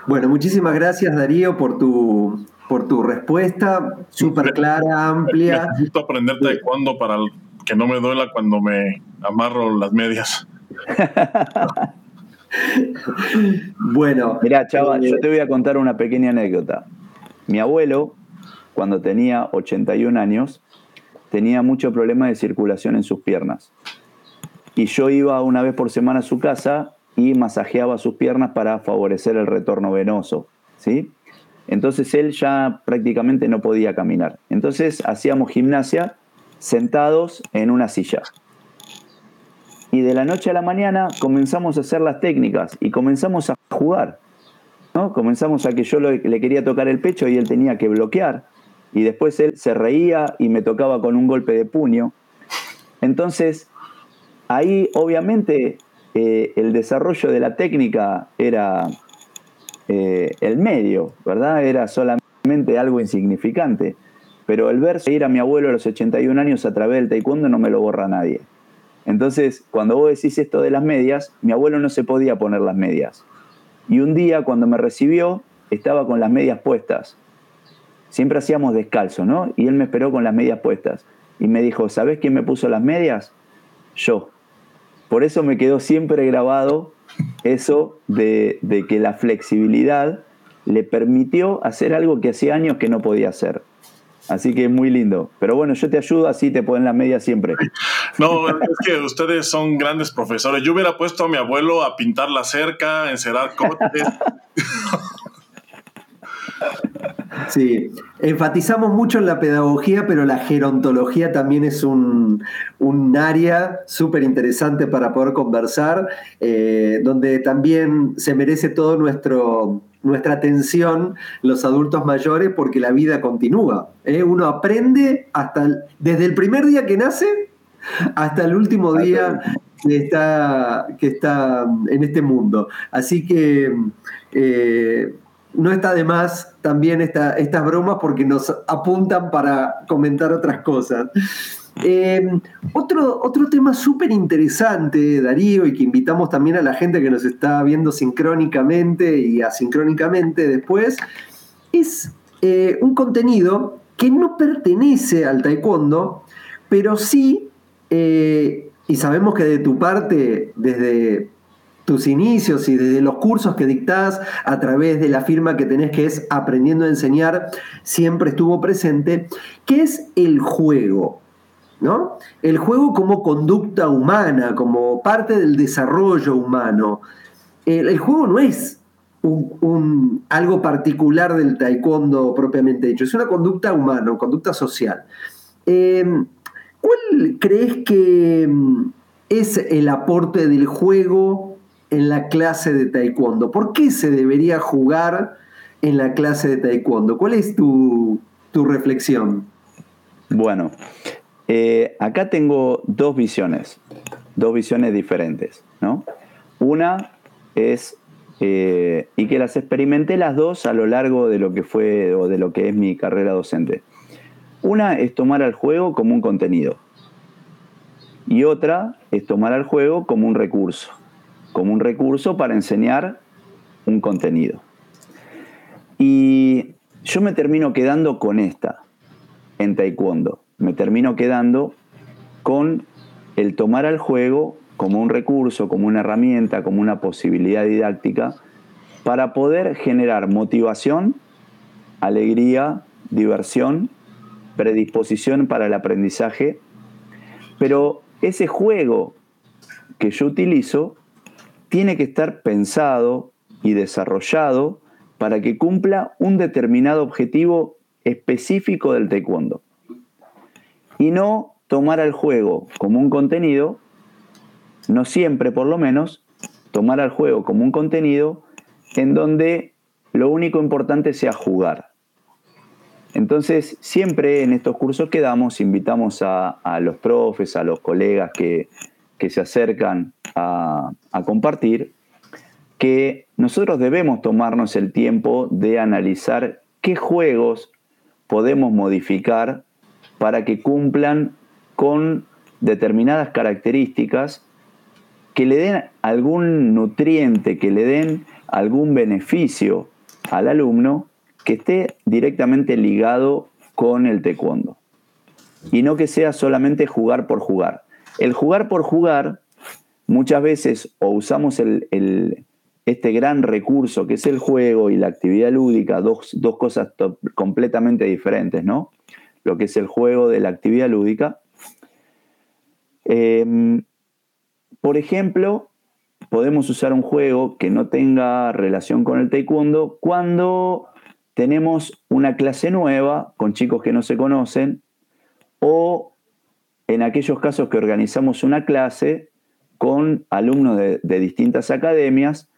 Bueno, muchísimas gracias Darío por tu, por tu respuesta, súper clara, amplia. Necesito aprender taekwondo para que no me duela cuando me amarro las medias. bueno. Mira, chava, yo eh, te voy a contar una pequeña anécdota. Mi abuelo, cuando tenía 81 años, tenía mucho problema de circulación en sus piernas. Y yo iba una vez por semana a su casa y masajeaba sus piernas para favorecer el retorno venoso. ¿sí? Entonces él ya prácticamente no podía caminar. Entonces hacíamos gimnasia sentados en una silla y de la noche a la mañana comenzamos a hacer las técnicas y comenzamos a jugar. ¿no? Comenzamos a que yo le quería tocar el pecho y él tenía que bloquear. Y después él se reía y me tocaba con un golpe de puño. Entonces, ahí obviamente eh, el desarrollo de la técnica era eh, el medio, ¿verdad? Era solamente algo insignificante. Pero el ver ir a mi abuelo a los 81 años a través del taekwondo no me lo borra nadie. Entonces, cuando vos decís esto de las medias, mi abuelo no se podía poner las medias. Y un día, cuando me recibió, estaba con las medias puestas. Siempre hacíamos descalzo, ¿no? Y él me esperó con las medias puestas. Y me dijo, ¿sabés quién me puso las medias? Yo. Por eso me quedó siempre grabado eso de, de que la flexibilidad le permitió hacer algo que hacía años que no podía hacer. Así que es muy lindo. Pero bueno, yo te ayudo, así te ponen la media siempre. No, es que ustedes son grandes profesores. Yo hubiera puesto a mi abuelo a pintar la cerca, encerar coches. Sí, enfatizamos mucho en la pedagogía, pero la gerontología también es un, área súper interesante para poder conversar, eh, donde también se merece todo nuestro, nuestra atención los adultos mayores porque la vida continúa. ¿eh? Uno aprende hasta desde el primer día que nace hasta el último día que está, que está en este mundo. Así que eh, no está de más también estas bromas porque nos apuntan para comentar otras cosas. Eh, otro, otro tema súper interesante, Darío, y que invitamos también a la gente que nos está viendo sincrónicamente y asincrónicamente después, es eh, un contenido que no pertenece al taekwondo, pero sí Eh, y sabemos que de tu parte, desde tus inicios y desde los cursos que dictás a través de la firma que tenés que es Aprendiendo a Enseñar, siempre estuvo presente, ¿qué es el juego? ¿No? El juego como conducta humana, como parte del desarrollo humano. El, juego no es un, algo particular del taekwondo propiamente dicho, es una conducta humana, conducta social. Eh, ¿Cuál crees que mm, es el aporte del juego en la clase de taekwondo? ¿Por qué se debería jugar en la clase de taekwondo? ¿Cuál es tu, reflexión? Bueno, eh, acá tengo dos visiones, dos visiones diferentes, ¿no? Una es, eh, y que las experimenté las dos a lo largo de lo que fue o de lo que es mi carrera docente. Una es tomar al juego como un contenido y otra es tomar al juego como un recurso como un recurso para enseñar un contenido. Y yo me termino quedando con esta en taekwondo. Me termino quedando con el tomar al juego como un recurso, como una herramienta, como una posibilidad didáctica para poder generar motivación, alegría, diversión, predisposición para el aprendizaje. Pero ese juego que yo utilizo tiene que estar pensado y desarrollado para que cumpla un determinado objetivo específico del taekwondo. Y no tomar al juego como un contenido, no siempre por lo menos, tomar al juego como un contenido en donde lo único importante sea jugar. Entonces, siempre en estos cursos que damos, invitamos a, a los profes, a los colegas que, que se acercan a, compartir, que nosotros debemos tomarnos el tiempo de analizar qué juegos podemos modificar para que cumplan con determinadas características que le den algún nutriente, que le den algún beneficio al alumno que esté directamente ligado con el taekwondo. Y no que sea solamente jugar por jugar. El jugar por jugar, muchas veces o usamos este gran recurso que es el juego y la actividad lúdica, dos, cosas completamente diferentes, ¿no? Lo que es el juego de la actividad lúdica. Em, por ejemplo, podemos usar un juego que no tenga relación con el taekwondo cuando tenemos una clase nueva con chicos que no se conocen o en aquellos casos que organizamos una clase con alumnos de, distintas academias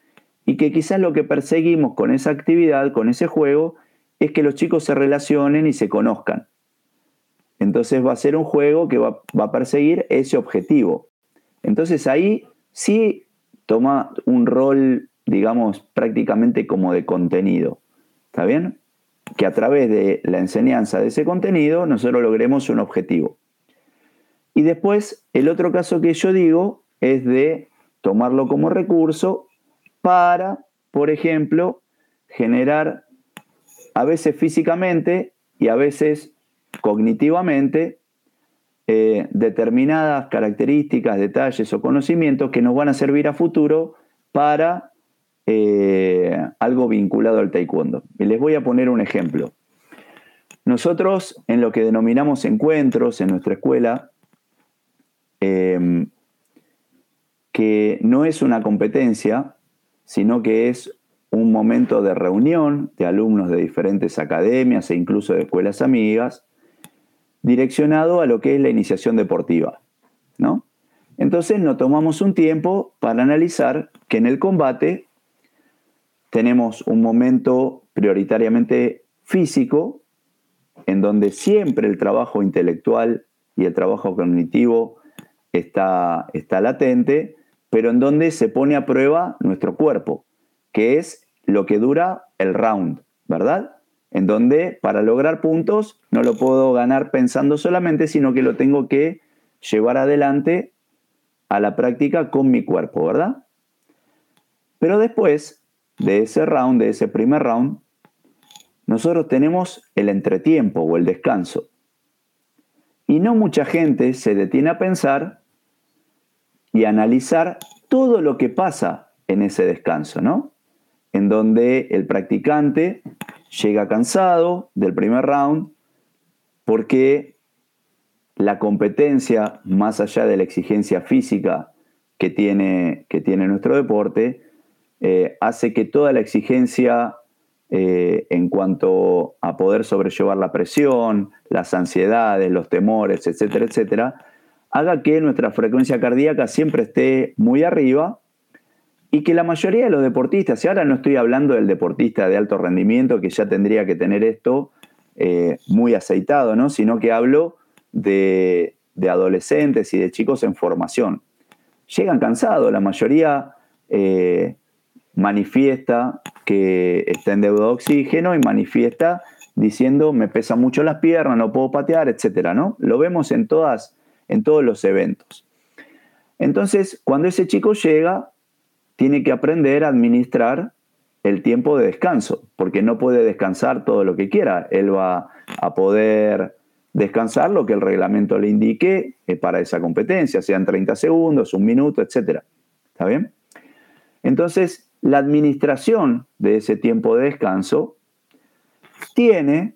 y que quizás lo que perseguimos con esa actividad, con ese juego, es que los chicos se relacionen y se conozcan. Entonces va a ser un juego que va, va, a perseguir ese objetivo. Entonces ahí sí toma un rol, digamos, prácticamente como de contenido. ¿Está bien? Que a través de la enseñanza de ese contenido nosotros logremos un objetivo. Y después, el otro caso que yo digo es de tomarlo como recurso para, por ejemplo, generar a veces físicamente y a veces cognitivamente eh, determinadas características, detalles o conocimientos que nos van a servir a futuro para eh, algo vinculado al taekwondo. Y les voy a poner un ejemplo. Nosotros en lo que denominamos encuentros en nuestra escuela, Em, que no es una competencia, sino que es un momento de reunión de alumnos de diferentes academias e incluso de escuelas amigas, direccionado a lo que es la iniciación deportiva. ¿no? Entonces nos tomamos un tiempo para analizar que en el combate tenemos un momento prioritariamente físico, en donde siempre el trabajo intelectual y el trabajo cognitivo está, está latente, pero en donde se pone a prueba nuestro cuerpo, que es lo que dura el round, ¿verdad? En donde para lograr puntos no lo puedo ganar pensando solamente, sino que lo tengo que llevar adelante a la práctica con mi cuerpo, ¿verdad? Pero después de ese round, de ese primer round, nosotros tenemos el entretiempo o el descanso. Y no mucha gente se detiene a pensar y analizar todo lo que pasa en ese descanso, ¿no? En donde el practicante llega cansado del primer round porque la competencia, más allá de la exigencia física que tiene, que tiene nuestro deporte, eh, hace que toda la exigencia eh, en cuanto a poder sobrellevar la presión, las ansiedades, los temores, etcétera, etcétera, haga que nuestra frecuencia cardíaca siempre esté muy arriba y que la mayoría de los deportistas, y ahora no estoy hablando del deportista de alto rendimiento que ya tendría que tener esto eh, muy aceitado, ¿no? sino que hablo de, adolescentes y de chicos en formación. Llegan cansados, la mayoría eh, manifiesta que está en deuda de oxígeno y manifiesta diciendo me pesa mucho las piernas, no puedo patear, etc. ¿no? Lo vemos en todas en todos los eventos. Entonces, cuando ese chico llega, tiene que aprender a administrar el tiempo de descanso, porque no puede descansar todo lo que quiera. Él va a poder descansar lo que el reglamento le indique eh, para esa competencia, sean 30 segundos, un minuto, etc. ¿Está bien? Entonces, la administración de ese tiempo de descanso tiene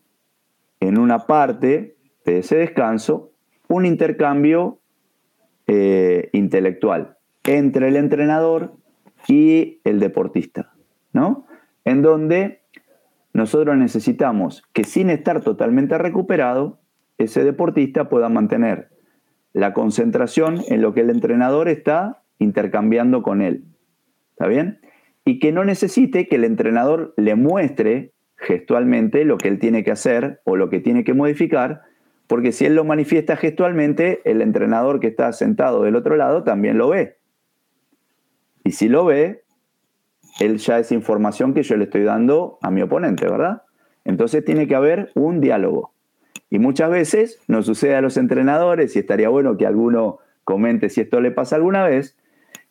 en una parte de ese descanso un intercambio eh, intelectual entre el entrenador y el deportista, ¿no? En donde nosotros necesitamos que sin estar totalmente recuperado, ese deportista pueda mantener la concentración en lo que el entrenador está intercambiando con él. ¿Está bien? Y que no necesite que el entrenador le muestre gestualmente lo que él tiene que hacer o lo que tiene que modificar, porque si él lo manifiesta gestualmente, el entrenador que está sentado del otro lado también lo ve. Y si lo ve, él ya es información que yo le estoy dando a mi oponente, ¿verdad? Entonces tiene que haber un diálogo. Y muchas veces nos sucede a los entrenadores, y estaría bueno que alguno comente si esto le pasa alguna vez,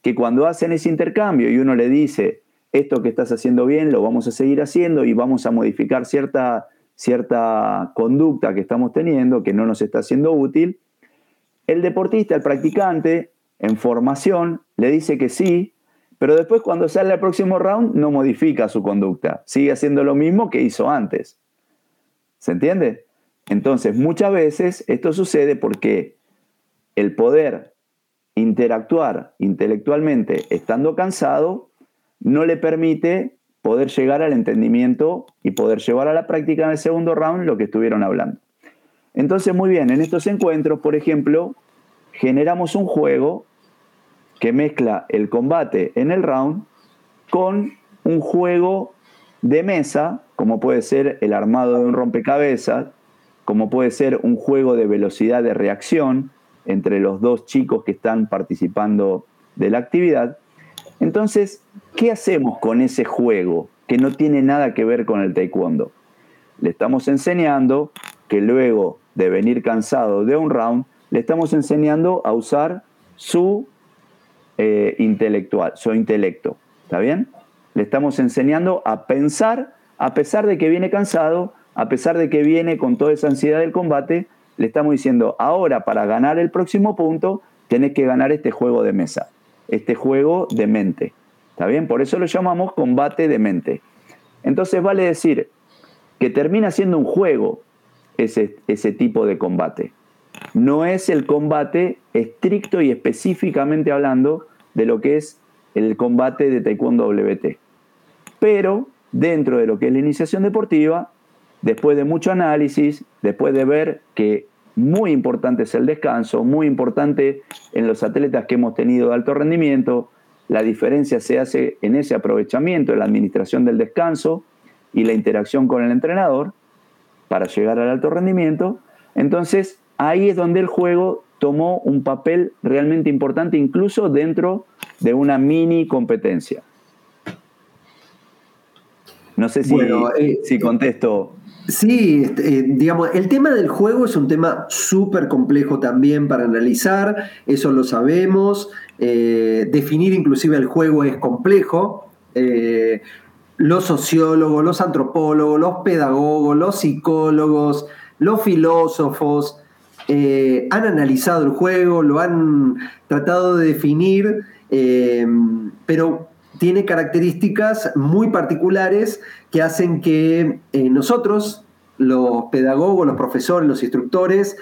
que cuando hacen ese intercambio y uno le dice, esto que estás haciendo bien lo vamos a seguir haciendo y vamos a modificar cierta cierta conducta que estamos teniendo que no nos está siendo útil, el deportista, el practicante, en formación, le dice que sí, pero después cuando sale al próximo round no modifica su conducta, sigue haciendo lo mismo que hizo antes. ¿Se entiende? Entonces, muchas veces esto sucede porque el poder interactuar intelectualmente estando cansado no le permite poder llegar al entendimiento y poder llevar a la práctica en el segundo round lo que estuvieron hablando. Entonces, muy bien, en estos encuentros, por ejemplo, generamos un juego que mezcla el combate en el round con un juego de mesa, como puede ser el armado de un rompecabezas, como puede ser un juego de velocidad de reacción entre los dos chicos que están participando de la actividad, entonces, ¿qué hacemos con ese juego que no tiene nada que ver con el taekwondo? Le estamos enseñando que luego de venir cansado de un round, le estamos enseñando a usar su eh, intelectual, su intelecto. ¿Está bien? Le estamos enseñando a pensar, a pesar de que viene cansado, a pesar de que viene con toda esa ansiedad del combate, le estamos diciendo, ahora para ganar el próximo punto, tenés que ganar este juego de mesa este juego de mente. ¿Está bien? Por eso lo llamamos combate de mente. Entonces vale decir que termina siendo un juego ese, ese tipo de combate. No es el combate estricto y específicamente hablando de lo que es el combate de Taekwondo WT. Pero dentro de lo que es la iniciación deportiva, después de mucho análisis, después de ver que muy importante es el descanso, muy importante en los atletas que hemos tenido de alto rendimiento. La diferencia se hace en ese aprovechamiento, en la administración del descanso y la interacción con el entrenador para llegar al alto rendimiento. Entonces, ahí es donde el juego tomó un papel realmente importante, incluso dentro de una mini competencia. No sé si, eh, si contesto Sí, este, eh, digamos, el tema del juego es un tema súper complejo también para analizar, eso lo sabemos, eh, definir inclusive el juego es complejo. Eh, los sociólogos, los antropólogos, los pedagogos, los psicólogos, los filósofos, eh, han analizado el juego, lo han tratado de definir, pero tiene características muy particulares que hacen que nosotros, los pedagogos, los profesores, los instructores,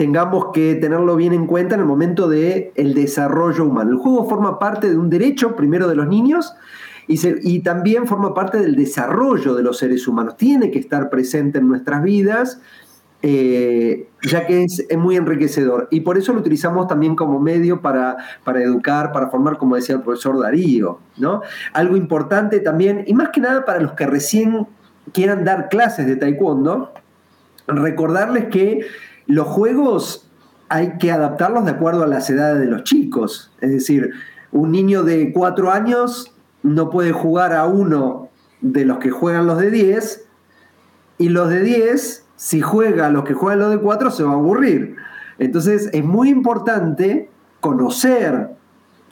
tengamos que tenerlo bien en cuenta en el momento del el desarrollo humano. El juego forma parte de un derecho, primero de los niños, y, también forma parte del desarrollo de los seres humanos. Tiene que estar presente en nuestras vidas, eh, ya que es, muy enriquecedor. Y por eso lo utilizamos también como medio para, para educar, para formar, como decía el profesor Darío. ¿no? Algo importante también, y más que nada para los que recién quieran dar clases de taekwondo, recordarles que los juegos hay que adaptarlos de acuerdo a las edades de los chicos. Es decir, un niño de cuatro años no puede jugar a uno de los que juegan los de 10 y los de 10, si juega a los que juegan los de 4, se va a aburrir. Entonces es muy importante conocer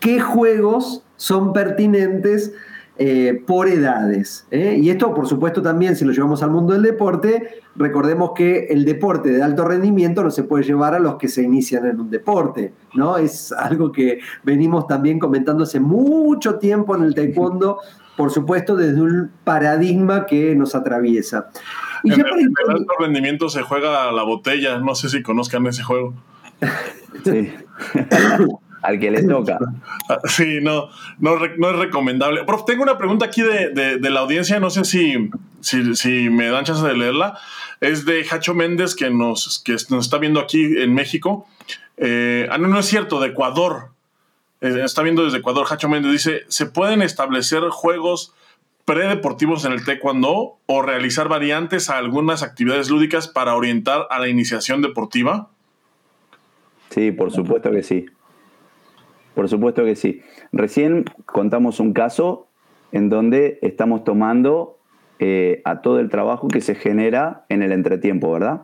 qué juegos son pertinentes eh, por edades. ¿eh? Y esto, por supuesto, también si lo llevamos al mundo del deporte, recordemos que el deporte de alto rendimiento no se puede llevar a los que se inician en un deporte, ¿no? Es algo que venimos también comentando hace mucho tiempo en el taekwondo, por supuesto, desde un paradigma que nos atraviesa. Y en, el, alto rendimiento se juega la botella, no sé si conozcan ese juego. Sí. al que le toca. Sí, no, no, es recomendable. Prof, tengo una pregunta aquí de, la audiencia, no sé si, si, me dan chance de leerla. Es de Hacho Méndez, que nos, que nos está viendo aquí en México. Eh, ah, no, no es cierto, de Ecuador. Eh, está viendo desde Ecuador. Hacho Méndez dice: ¿se pueden establecer juegos predeportivos en el taekwondo o realizar variantes a algunas actividades lúdicas para orientar a la iniciación deportiva? Sí, por supuesto que sí. Por supuesto que sí. Recién contamos un caso en donde estamos tomando eh, a todo el trabajo que se genera en el entretiempo, ¿verdad?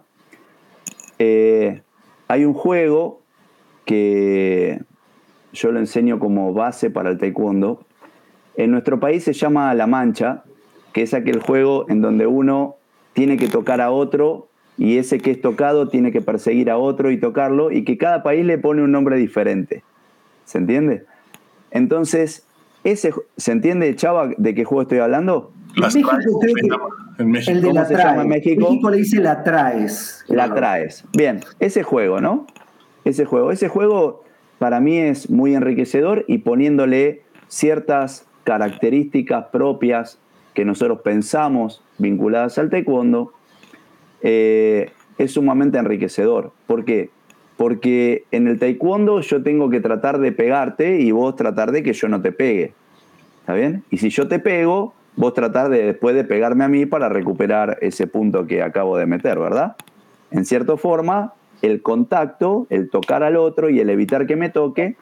Eh, hay un juego que yo lo enseño como base para el taekwondo. En nuestro país se llama La Mancha, que es aquel juego en donde uno tiene que tocar a otro y ese que es tocado tiene que perseguir a otro y tocarlo y que cada país le pone un nombre diferente. ¿Se entiende? Entonces, ese, ¿se entiende, Chava, de qué juego estoy hablando? en México. El de la se llama en México? México le dice la traes. La traes. Bien, ese juego, ¿no? Ese juego. Ese juego para mí es muy enriquecedor y poniéndole ciertas características propias que nosotros pensamos vinculadas al taekwondo, eh, es sumamente enriquecedor. ¿Por qué? Porque en el taekwondo yo tengo que tratar de pegarte y vos tratar de que yo no te pegue. ¿Está bien? Y si yo te pego, vos tratar de después de pegarme a mí para recuperar ese punto que acabo de meter, ¿verdad? En cierta forma, el contacto, el tocar al otro y el evitar que me toque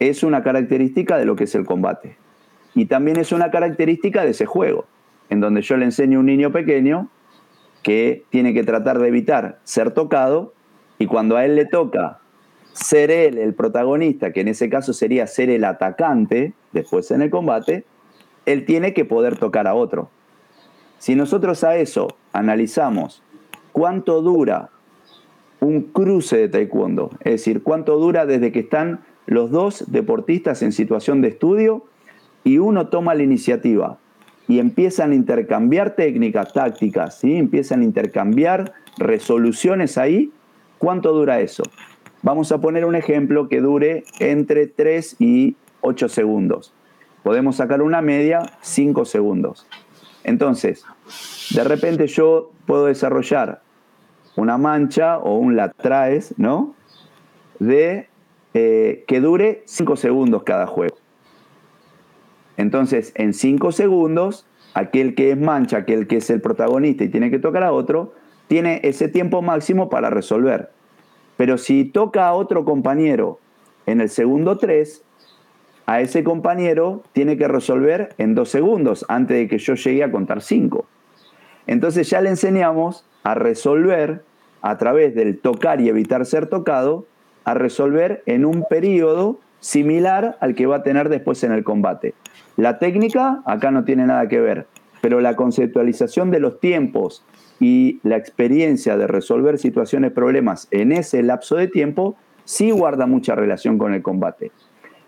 es una característica de lo que es el combate. Y también es una característica de ese juego, en donde yo le enseño a un niño pequeño que tiene que tratar de evitar ser tocado y cuando a él le toca ser él el protagonista, que en ese caso sería ser el atacante después en el combate, él tiene que poder tocar a otro. Si nosotros a eso analizamos cuánto dura un cruce de taekwondo, es decir, cuánto dura desde que están los dos deportistas en situación de estudio y uno toma la iniciativa y empiezan a intercambiar técnicas, tácticas, ¿sí? empiezan a intercambiar resoluciones ahí, ¿Cuánto dura eso? Vamos a poner un ejemplo que dure entre 3 y 8 segundos. Podemos sacar una media 5 segundos. Entonces, de repente yo puedo desarrollar una mancha o un latraes, ¿no? De eh, que dure 5 segundos cada juego. Entonces, en 5 segundos, aquel que es mancha, aquel que es el protagonista y tiene que tocar a otro, tiene ese tiempo máximo para resolver. Pero si toca a otro compañero en el segundo 3, a ese compañero tiene que resolver en dos segundos antes de que yo llegue a contar 5. Entonces ya le enseñamos a resolver a través del tocar y evitar ser tocado, a resolver en un periodo similar al que va a tener después en el combate. La técnica acá no tiene nada que ver, pero la conceptualización de los tiempos y la experiencia de resolver situaciones, problemas en ese lapso de tiempo, sí guarda mucha relación con el combate.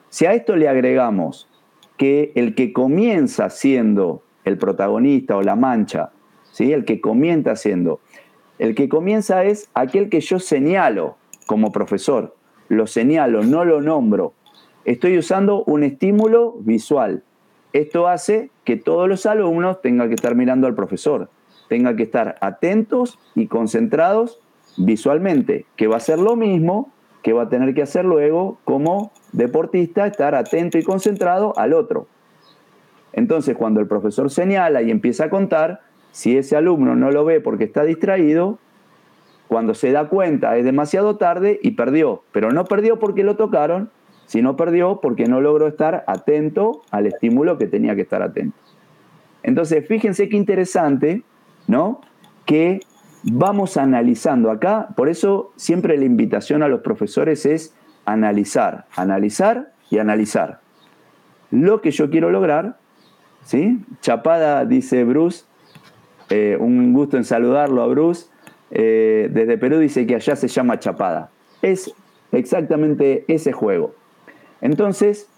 Si a esto le agregamos que el que comienza siendo el protagonista o la mancha, ¿sí? el que comienza siendo, el que comienza es aquel que yo señalo como profesor, lo señalo, no lo nombro. Estoy usando un estímulo visual. Esto hace que todos los alumnos tengan que estar mirando al profesor, tengan que estar atentos y concentrados visualmente, que va a ser lo mismo que va a tener que hacer luego como deportista, estar atento y concentrado al otro. Entonces, cuando el profesor señala y empieza a contar, si ese alumno no lo ve porque está distraído, cuando se da cuenta es demasiado tarde y perdió. Pero no perdió porque lo tocaron, sino perdió porque no logró estar atento al estímulo que tenía que estar atento. Entonces, fíjense qué interesante, ¿no? Que vamos analizando acá, por eso siempre la invitación a los profesores es analizar, analizar y analizar. Lo que yo quiero lograr, ¿sí? Chapada, dice Bruce, eh, un gusto en saludarlo a Bruce, eh, desde Perú dice que allá se llama Chapada. Es exactamente ese juego. Entonces,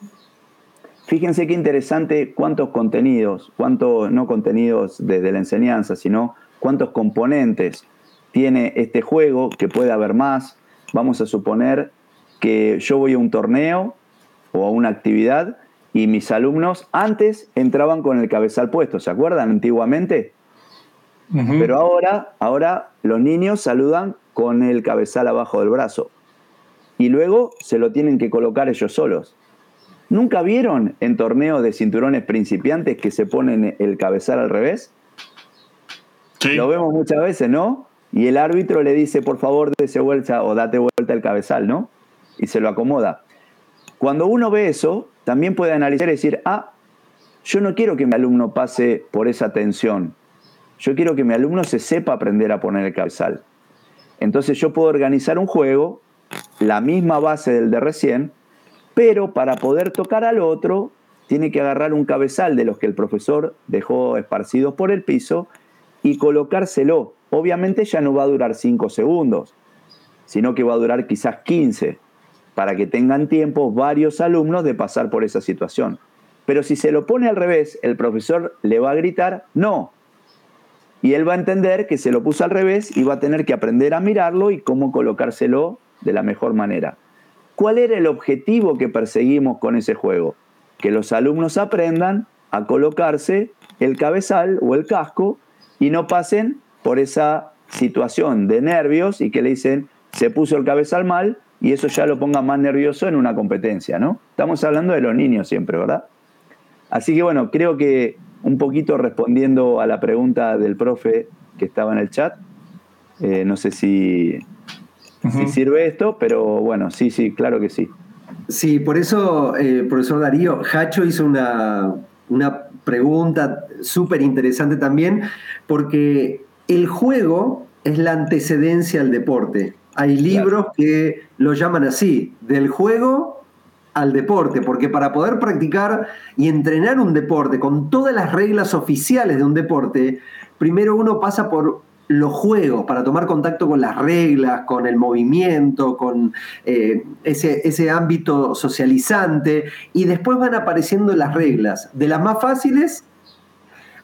fíjense qué interesante cuántos contenidos, cuántos, no contenidos desde la enseñanza, sino cuántos componentes tiene este juego, que puede haber más. Vamos a suponer que yo voy a un torneo o a una actividad y mis alumnos antes entraban con el cabezal puesto, ¿se acuerdan antiguamente? Pero ahora, ahora los niños saludan con el cabezal abajo del brazo y luego se lo tienen que colocar ellos solos. ¿Nunca vieron en torneos de cinturones principiantes que se ponen el cabezal al revés? Lo vemos muchas veces, ¿no? Y el árbitro le dice, por favor, dése vuelta o date vuelta el cabezal, ¿no? Y se lo acomoda. Cuando uno ve eso, también puede analizar y decir, ah, yo no quiero que mi alumno pase por esa tensión. Yo quiero que mi alumno se sepa aprender a poner el cabezal. Entonces yo puedo organizar un juego, la misma base del de recién, pero para poder tocar al otro, tiene que agarrar un cabezal de los que el profesor dejó esparcidos por el piso y colocárselo. Obviamente ya no va a durar 5 segundos, sino que va a durar quizás 15, para que tengan tiempo varios alumnos de pasar por esa situación. Pero si se lo pone al revés, el profesor le va a gritar, no. Y él va a entender que se lo puso al revés y va a tener que aprender a mirarlo y cómo colocárselo de la mejor manera. ¿Cuál era el objetivo que perseguimos con ese juego? Que los alumnos aprendan a colocarse el cabezal o el casco y no pasen por esa situación de nervios y que le dicen se puso el cabezal mal y eso ya lo ponga más nervioso en una competencia, ¿no? Estamos hablando de los niños siempre, ¿verdad? Así que bueno, creo que un poquito respondiendo a la pregunta del profe que estaba en el chat, eh, no sé si, si, sirve esto, pero bueno, sí, sí, claro que sí. Sí, por eso, eh, profesor Darío, Hacho hizo una, una pregunta súper interesante también, porque el juego es la antecedencia al deporte. Hay libros que lo llaman así, del juego al deporte, porque para poder practicar y entrenar un deporte con todas las reglas oficiales de un deporte, primero uno pasa por los juegos, para tomar contacto con las reglas, con el movimiento, con eh, ese, ese ámbito socializante, y después van apareciendo las reglas, de las más fáciles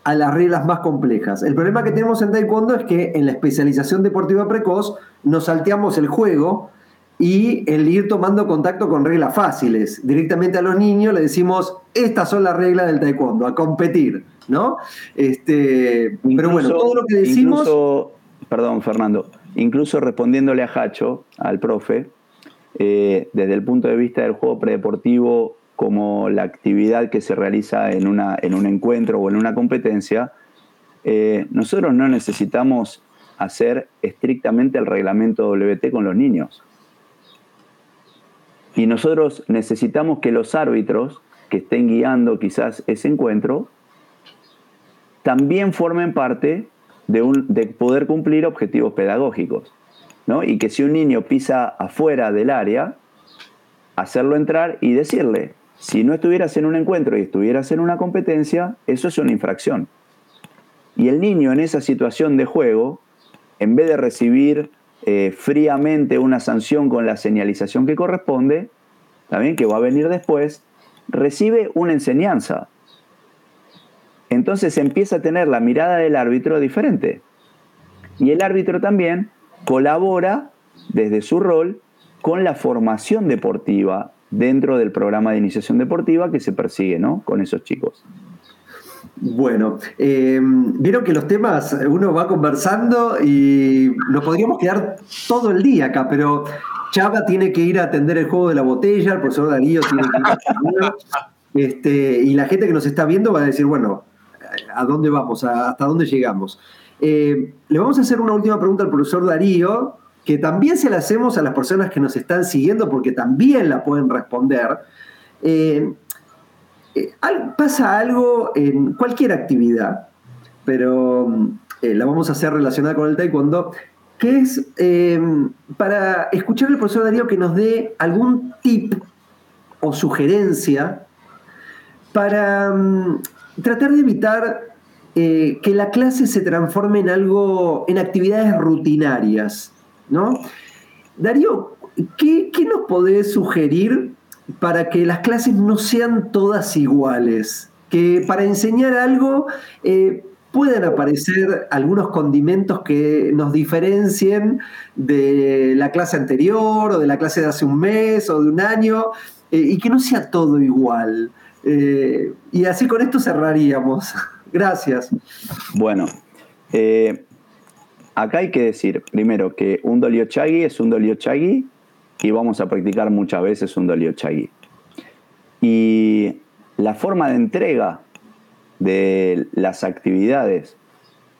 a las reglas más complejas. El problema que tenemos en Taekwondo es que en la especialización deportiva precoz nos salteamos el juego y el ir tomando contacto con reglas fáciles. Directamente a los niños le decimos, estas son las reglas del Taekwondo, a competir. ¿No? Este, pero bueno, todo lo que decimos... perdón, Fernando, incluso respondiéndole a Hacho, al profe, eh, desde el punto de vista del juego predeportivo como la actividad que se realiza en, una, en un encuentro o en una competencia, eh, nosotros no necesitamos hacer estrictamente el reglamento WT con los niños. Y nosotros necesitamos que los árbitros que estén guiando quizás ese encuentro también formen parte de, un, de poder cumplir objetivos pedagógicos. ¿no? Y que si un niño pisa afuera del área, hacerlo entrar y decirle, si no estuvieras en un encuentro y estuvieras en una competencia, eso es una infracción. Y el niño en esa situación de juego, en vez de recibir eh, fríamente una sanción con la señalización que corresponde, también que va a venir después, recibe una enseñanza. Entonces empieza a tener la mirada del árbitro diferente. Y el árbitro también colabora desde su rol con la formación deportiva dentro del programa de iniciación deportiva que se persigue ¿no? con esos chicos. Bueno, eh, vieron que los temas uno va conversando y nos podríamos quedar todo el día acá, pero Chava tiene que ir a atender el juego de la botella, el profesor Darío tiene que ir a atender, este, y la gente que nos está viendo va a decir, bueno, ¿a dónde vamos? ¿Hasta dónde llegamos? Eh, le vamos a hacer una última pregunta al profesor Darío, que también se la hacemos a las personas que nos están siguiendo porque también la pueden responder. Eh, eh, pasa algo en cualquier actividad, pero la vamos a hacer relacionada con el taekwondo, que es para escuchar al profesor Darío que nos dé algún tip o sugerencia para mm, tratar de evitar que la clase se transforme en algo, en actividades rutinarias. ¿no? Darío, ¿qué, nos podés sugerir para que las clases no sean todas iguales? Que para enseñar algo eh, puedan aparecer algunos condimentos que nos diferencien de la clase anterior o de la clase de hace un mes o de un año eh, y que no sea todo igual. Eh, y así con esto cerraríamos. Gracias. Bueno, acá hay que decir, primero, que un doliochagi es un doliochagi y vamos a practicar muchas veces un doliochagi. Y la forma de entrega de las actividades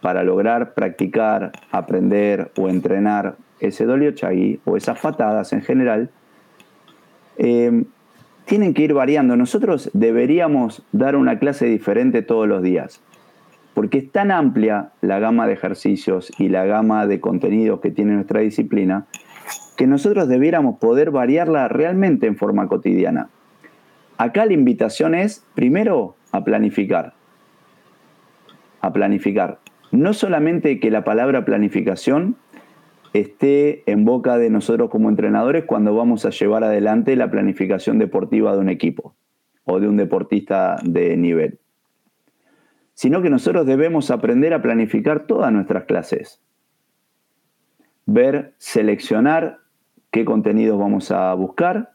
para lograr practicar, aprender o entrenar ese doliochagi o esas patadas en general, eh, tienen que ir variando. Nosotros deberíamos dar una clase diferente todos los días porque es tan amplia la gama de ejercicios y la gama de contenidos que tiene nuestra disciplina, que nosotros debiéramos poder variarla realmente en forma cotidiana. Acá la invitación es, primero, a planificar. A planificar. No solamente que la palabra planificación esté en boca de nosotros como entrenadores cuando vamos a llevar adelante la planificación deportiva de un equipo o de un deportista de nivel sino que nosotros debemos aprender a planificar todas nuestras clases. Ver, seleccionar qué contenidos vamos a buscar,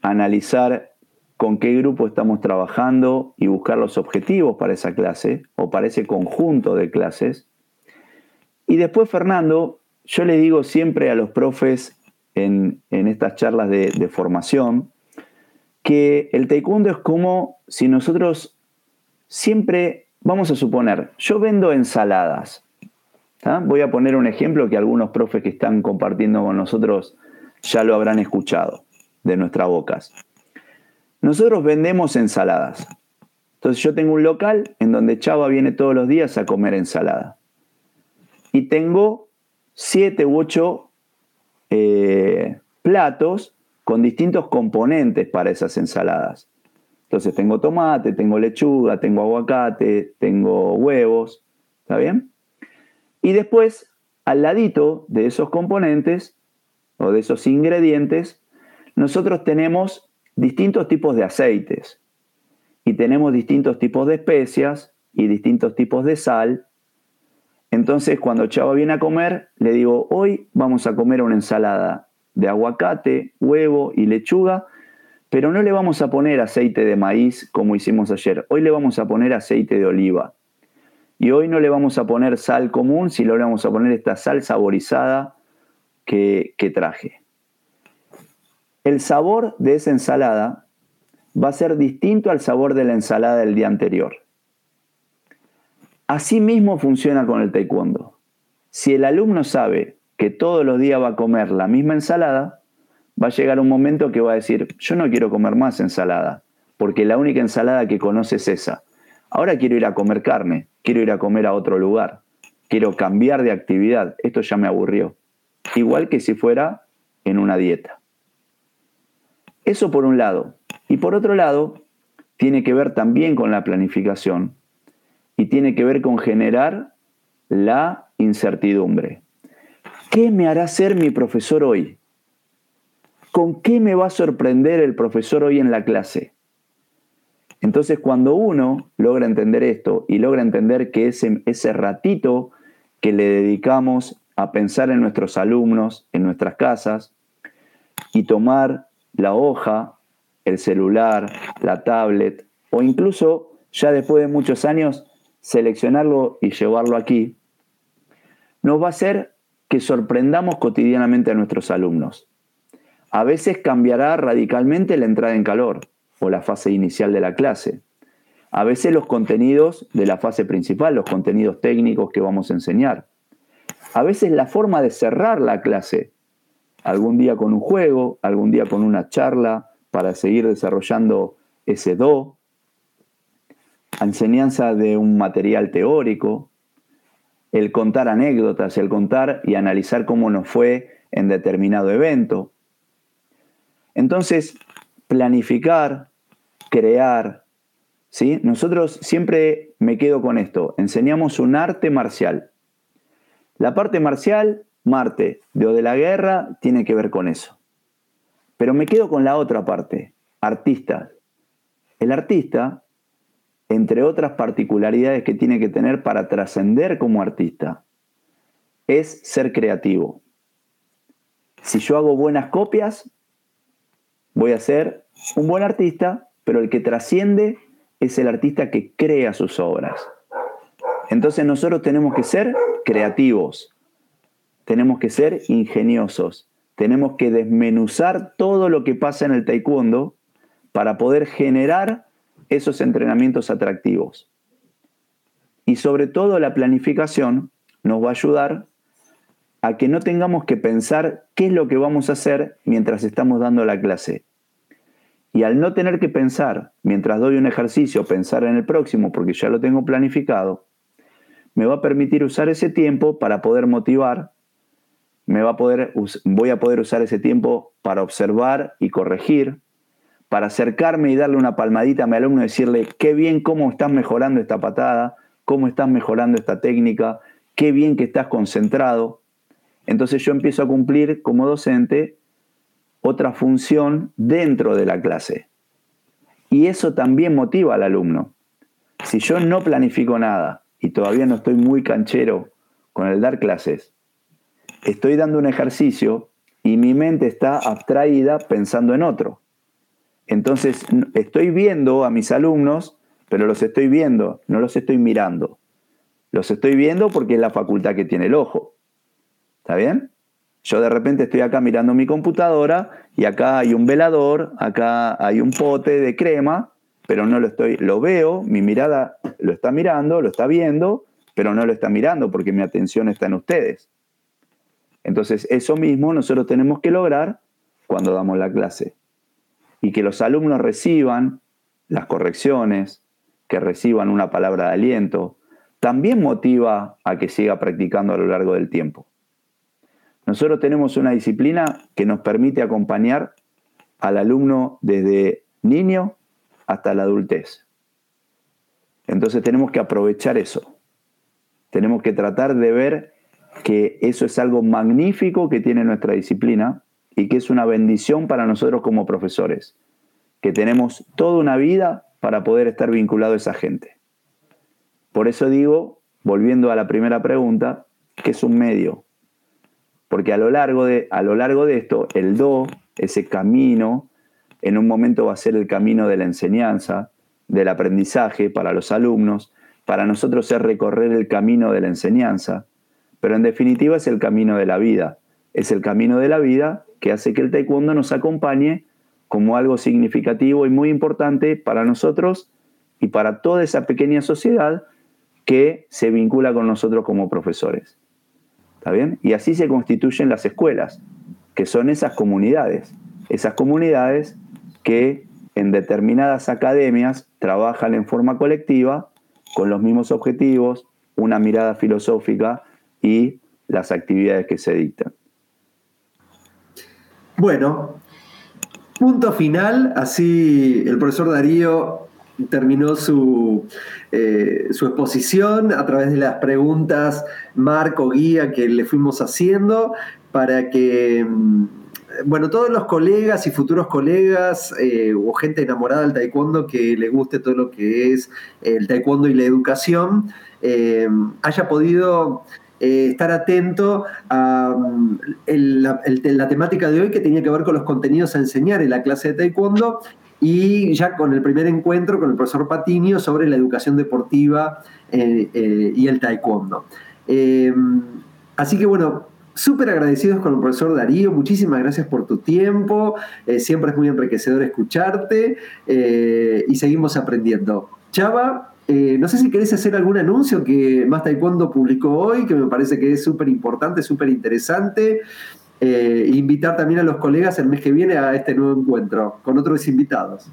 analizar con qué grupo estamos trabajando y buscar los objetivos para esa clase o para ese conjunto de clases. Y después, Fernando, yo le digo siempre a los profes en, estas charlas de, formación que el taekwondo es como si nosotros siempre, vamos a suponer, yo vendo ensaladas. Voy a poner un ejemplo que algunos profes que están compartiendo con nosotros ya lo habrán escuchado de nuestras bocas. Nosotros vendemos ensaladas. Entonces yo tengo un local en donde Chava viene todos los días a comer ensalada. Y tengo siete u ocho eh, platos con distintos componentes para esas ensaladas. Entonces tengo tomate, tengo lechuga, tengo aguacate, tengo huevos, ¿está bien? Y después, al ladito de esos componentes o de esos ingredientes, nosotros tenemos distintos tipos de aceites y tenemos distintos tipos de especias y distintos tipos de sal. Entonces, cuando Chava viene a comer, le digo, hoy vamos a comer una ensalada de aguacate, huevo y lechuga pero no le vamos a poner aceite de maíz como hicimos ayer. Hoy le vamos a poner aceite de oliva. Y hoy no le vamos a poner sal común, sino le vamos a poner esta sal saborizada que, que traje. El sabor de esa ensalada va a ser distinto al sabor de la ensalada del día anterior. Así mismo funciona con el taekwondo. Si el alumno sabe que todos los días va a comer la misma ensalada, va a llegar un momento que va a decir, yo no quiero comer más ensalada, porque la única ensalada que conoce es esa. Ahora quiero ir a comer carne, quiero ir a comer a otro lugar, quiero cambiar de actividad, esto ya me aburrió. Igual que si fuera en una dieta. Eso por un lado. Y por otro lado, tiene que ver también con la planificación, y tiene que ver con generar la incertidumbre. ¿Qué me hará ser mi profesor hoy? ¿Con qué me va a sorprender el profesor hoy en la clase? Entonces, cuando uno logra entender esto y logra entender que ese, ese ratito que le dedicamos a pensar en nuestros alumnos, en nuestras casas, y tomar la hoja, el celular, la tablet, o incluso ya después de muchos años, seleccionarlo y llevarlo aquí, nos va a hacer que sorprendamos cotidianamente a nuestros alumnos. A veces cambiará radicalmente la entrada en calor o la fase inicial de la clase. A veces los contenidos de la fase principal, los contenidos técnicos que vamos a enseñar. A veces la forma de cerrar la clase, algún día con un juego, algún día con una charla para seguir desarrollando ese do, enseñanza de un material teórico, el contar anécdotas, el contar y analizar cómo nos fue en determinado evento. Entonces, planificar, crear, ¿sí? Nosotros siempre me quedo con esto, enseñamos un arte marcial. La parte marcial, Marte, de de la guerra, tiene que ver con eso. Pero me quedo con la otra parte, artista. El artista, entre otras particularidades que tiene que tener para trascender como artista, es ser creativo. Si yo hago buenas copias, voy a ser un buen artista, pero el que trasciende es el artista que crea sus obras. Entonces nosotros tenemos que ser creativos, tenemos que ser ingeniosos, tenemos que desmenuzar todo lo que pasa en el taekwondo para poder generar esos entrenamientos atractivos. Y sobre todo la planificación nos va a ayudar a que no tengamos que pensar qué es lo que vamos a hacer mientras estamos dando la clase. Y al no tener que pensar, mientras doy un ejercicio, pensar en el próximo porque ya lo tengo planificado, me va a permitir usar ese tiempo para poder motivar, me va a poder, voy a poder usar ese tiempo para observar y corregir, para acercarme y darle una palmadita a mi alumno y decirle, qué bien cómo estás mejorando esta patada, cómo estás mejorando esta técnica, qué bien que estás concentrado. Entonces yo empiezo a cumplir como docente otra función dentro de la clase. Y eso también motiva al alumno. Si yo no planifico nada y todavía no estoy muy canchero con el dar clases, estoy dando un ejercicio y mi mente está abstraída pensando en otro. Entonces estoy viendo a mis alumnos, pero los estoy viendo, no los estoy mirando. Los estoy viendo porque es la facultad que tiene el ojo. ¿Está bien? Yo de repente estoy acá mirando mi computadora y acá hay un velador, acá hay un pote de crema, pero no lo estoy, lo veo, mi mirada lo está mirando, lo está viendo, pero no lo está mirando porque mi atención está en ustedes. Entonces, eso mismo nosotros tenemos que lograr cuando damos la clase. Y que los alumnos reciban las correcciones, que reciban una palabra de aliento, también motiva a que siga practicando a lo largo del tiempo. Nosotros tenemos una disciplina que nos permite acompañar al alumno desde niño hasta la adultez. Entonces tenemos que aprovechar eso. Tenemos que tratar de ver que eso es algo magnífico que tiene nuestra disciplina y que es una bendición para nosotros como profesores, que tenemos toda una vida para poder estar vinculado a esa gente. Por eso digo, volviendo a la primera pregunta, que es un medio, porque a lo largo de, a lo largo de esto, el do, ese camino, en un momento va a ser el camino de la enseñanza, del aprendizaje para los alumnos, para nosotros es recorrer el camino de la enseñanza, pero en definitiva es el camino de la vida. Es el camino de la vida que hace que el taekwondo nos acompañe como algo significativo y muy importante para nosotros y para toda esa pequeña sociedad que se vincula con nosotros como profesores. ¿Está bien? Y así se constituyen las escuelas, que son esas comunidades. Esas comunidades que en determinadas academias trabajan en forma colectiva, con los mismos objetivos, una mirada filosófica y las actividades que se dictan. Bueno, punto final, así el profesor Darío terminó su, eh, su exposición a través de las preguntas marco, guía que le fuimos haciendo para que, mm, bueno, todos los colegas y futuros colegas eh, o gente enamorada del taekwondo que le guste todo lo que es el taekwondo y la educación, eh, haya podido estar atento a mm, la, temática de hoy que tenía que ver con los contenidos a enseñar en la clase de taekwondo y ya con el primer encuentro con el profesor Patiño sobre la educación deportiva eh, eh, y el taekwondo. Eh, así que bueno, súper agradecidos con el profesor Darío, muchísimas gracias por tu tiempo, siempre es muy enriquecedor escucharte y seguimos aprendiendo. Chava, no sé si querés hacer algún anuncio que Más Taekwondo publicó hoy, que me parece que es súper importante, súper interesante. Eh, invitar también a los colegas el mes que viene a este nuevo encuentro con otros invitados.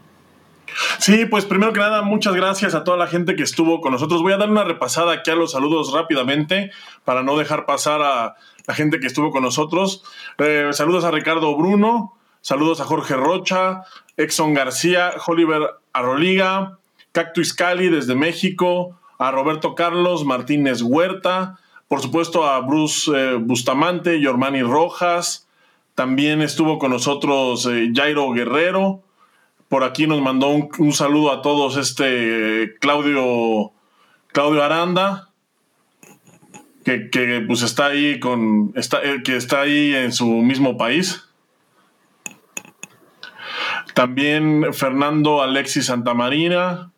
Sí, pues primero que nada, muchas gracias a toda la gente que estuvo con nosotros. Voy a dar una repasada aquí a los saludos rápidamente para no dejar pasar a la gente que estuvo con nosotros. Eh, saludos a Ricardo Bruno, saludos a Jorge Rocha, Exxon García, Oliver Arroliga, Cactus Cali desde México, a Roberto Carlos Martínez Huerta, por supuesto a Bruce eh, Bustamante, Yormani Rojas, también estuvo con nosotros eh, Jairo Guerrero, por aquí nos mandó un, saludo a todos este Claudio, Claudio Aranda, que, pues está ahí con está, eh, que está ahí en su mismo país. También Fernando Alexis Santamarina,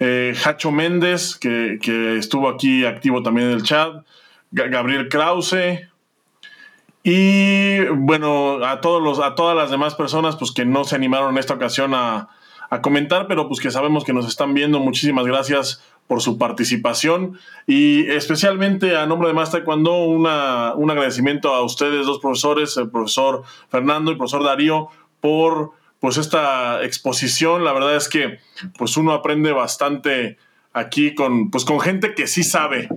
eh, Hacho Méndez, que, estuvo aquí activo también en el chat, Gabriel Krause, y bueno, a, todos los, a todas las demás personas pues, que no se animaron en esta ocasión a, comentar, pero pues que sabemos que nos están viendo. Muchísimas gracias por su participación. Y especialmente a nombre de Más Taekwondo una, un agradecimiento a ustedes, dos profesores, el profesor Fernando y el profesor Darío, por pues esta exposición. La verdad es que pues uno aprende bastante aquí con, pues, con gente que sí sabe.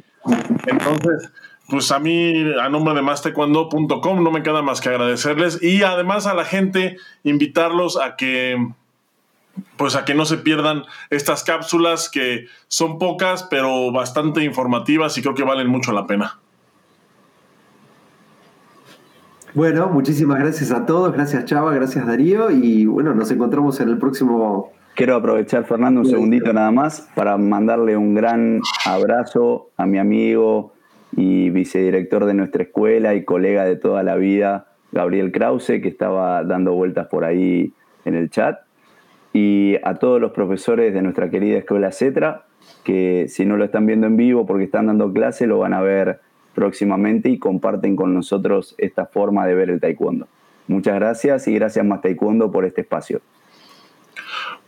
Entonces, pues a mí, a nombre de mastecuando.com, no me queda más que agradecerles y además a la gente invitarlos a que pues a que no se pierdan estas cápsulas que son pocas pero bastante informativas y creo que valen mucho la pena. Bueno, muchísimas gracias a todos, gracias Chava, gracias Darío. Y bueno, nos encontramos en el próximo... Quiero aprovechar, Fernando, un segundito nada más para mandarle un gran abrazo a mi amigo y vicedirector de nuestra escuela y colega de toda la vida, Gabriel Krause, que estaba dando vueltas por ahí en el chat, y a todos los profesores de nuestra querida escuela CETRA, que si no lo están viendo en vivo porque están dando clase, lo van a ver próximamente y comparten con nosotros esta forma de ver el taekwondo. Muchas gracias y gracias más taekwondo por este espacio.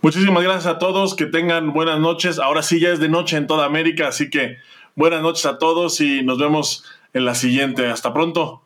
Muchísimas gracias a todos, que tengan buenas noches. Ahora sí ya es de noche en toda América, así que buenas noches a todos y nos vemos en la siguiente. Hasta pronto.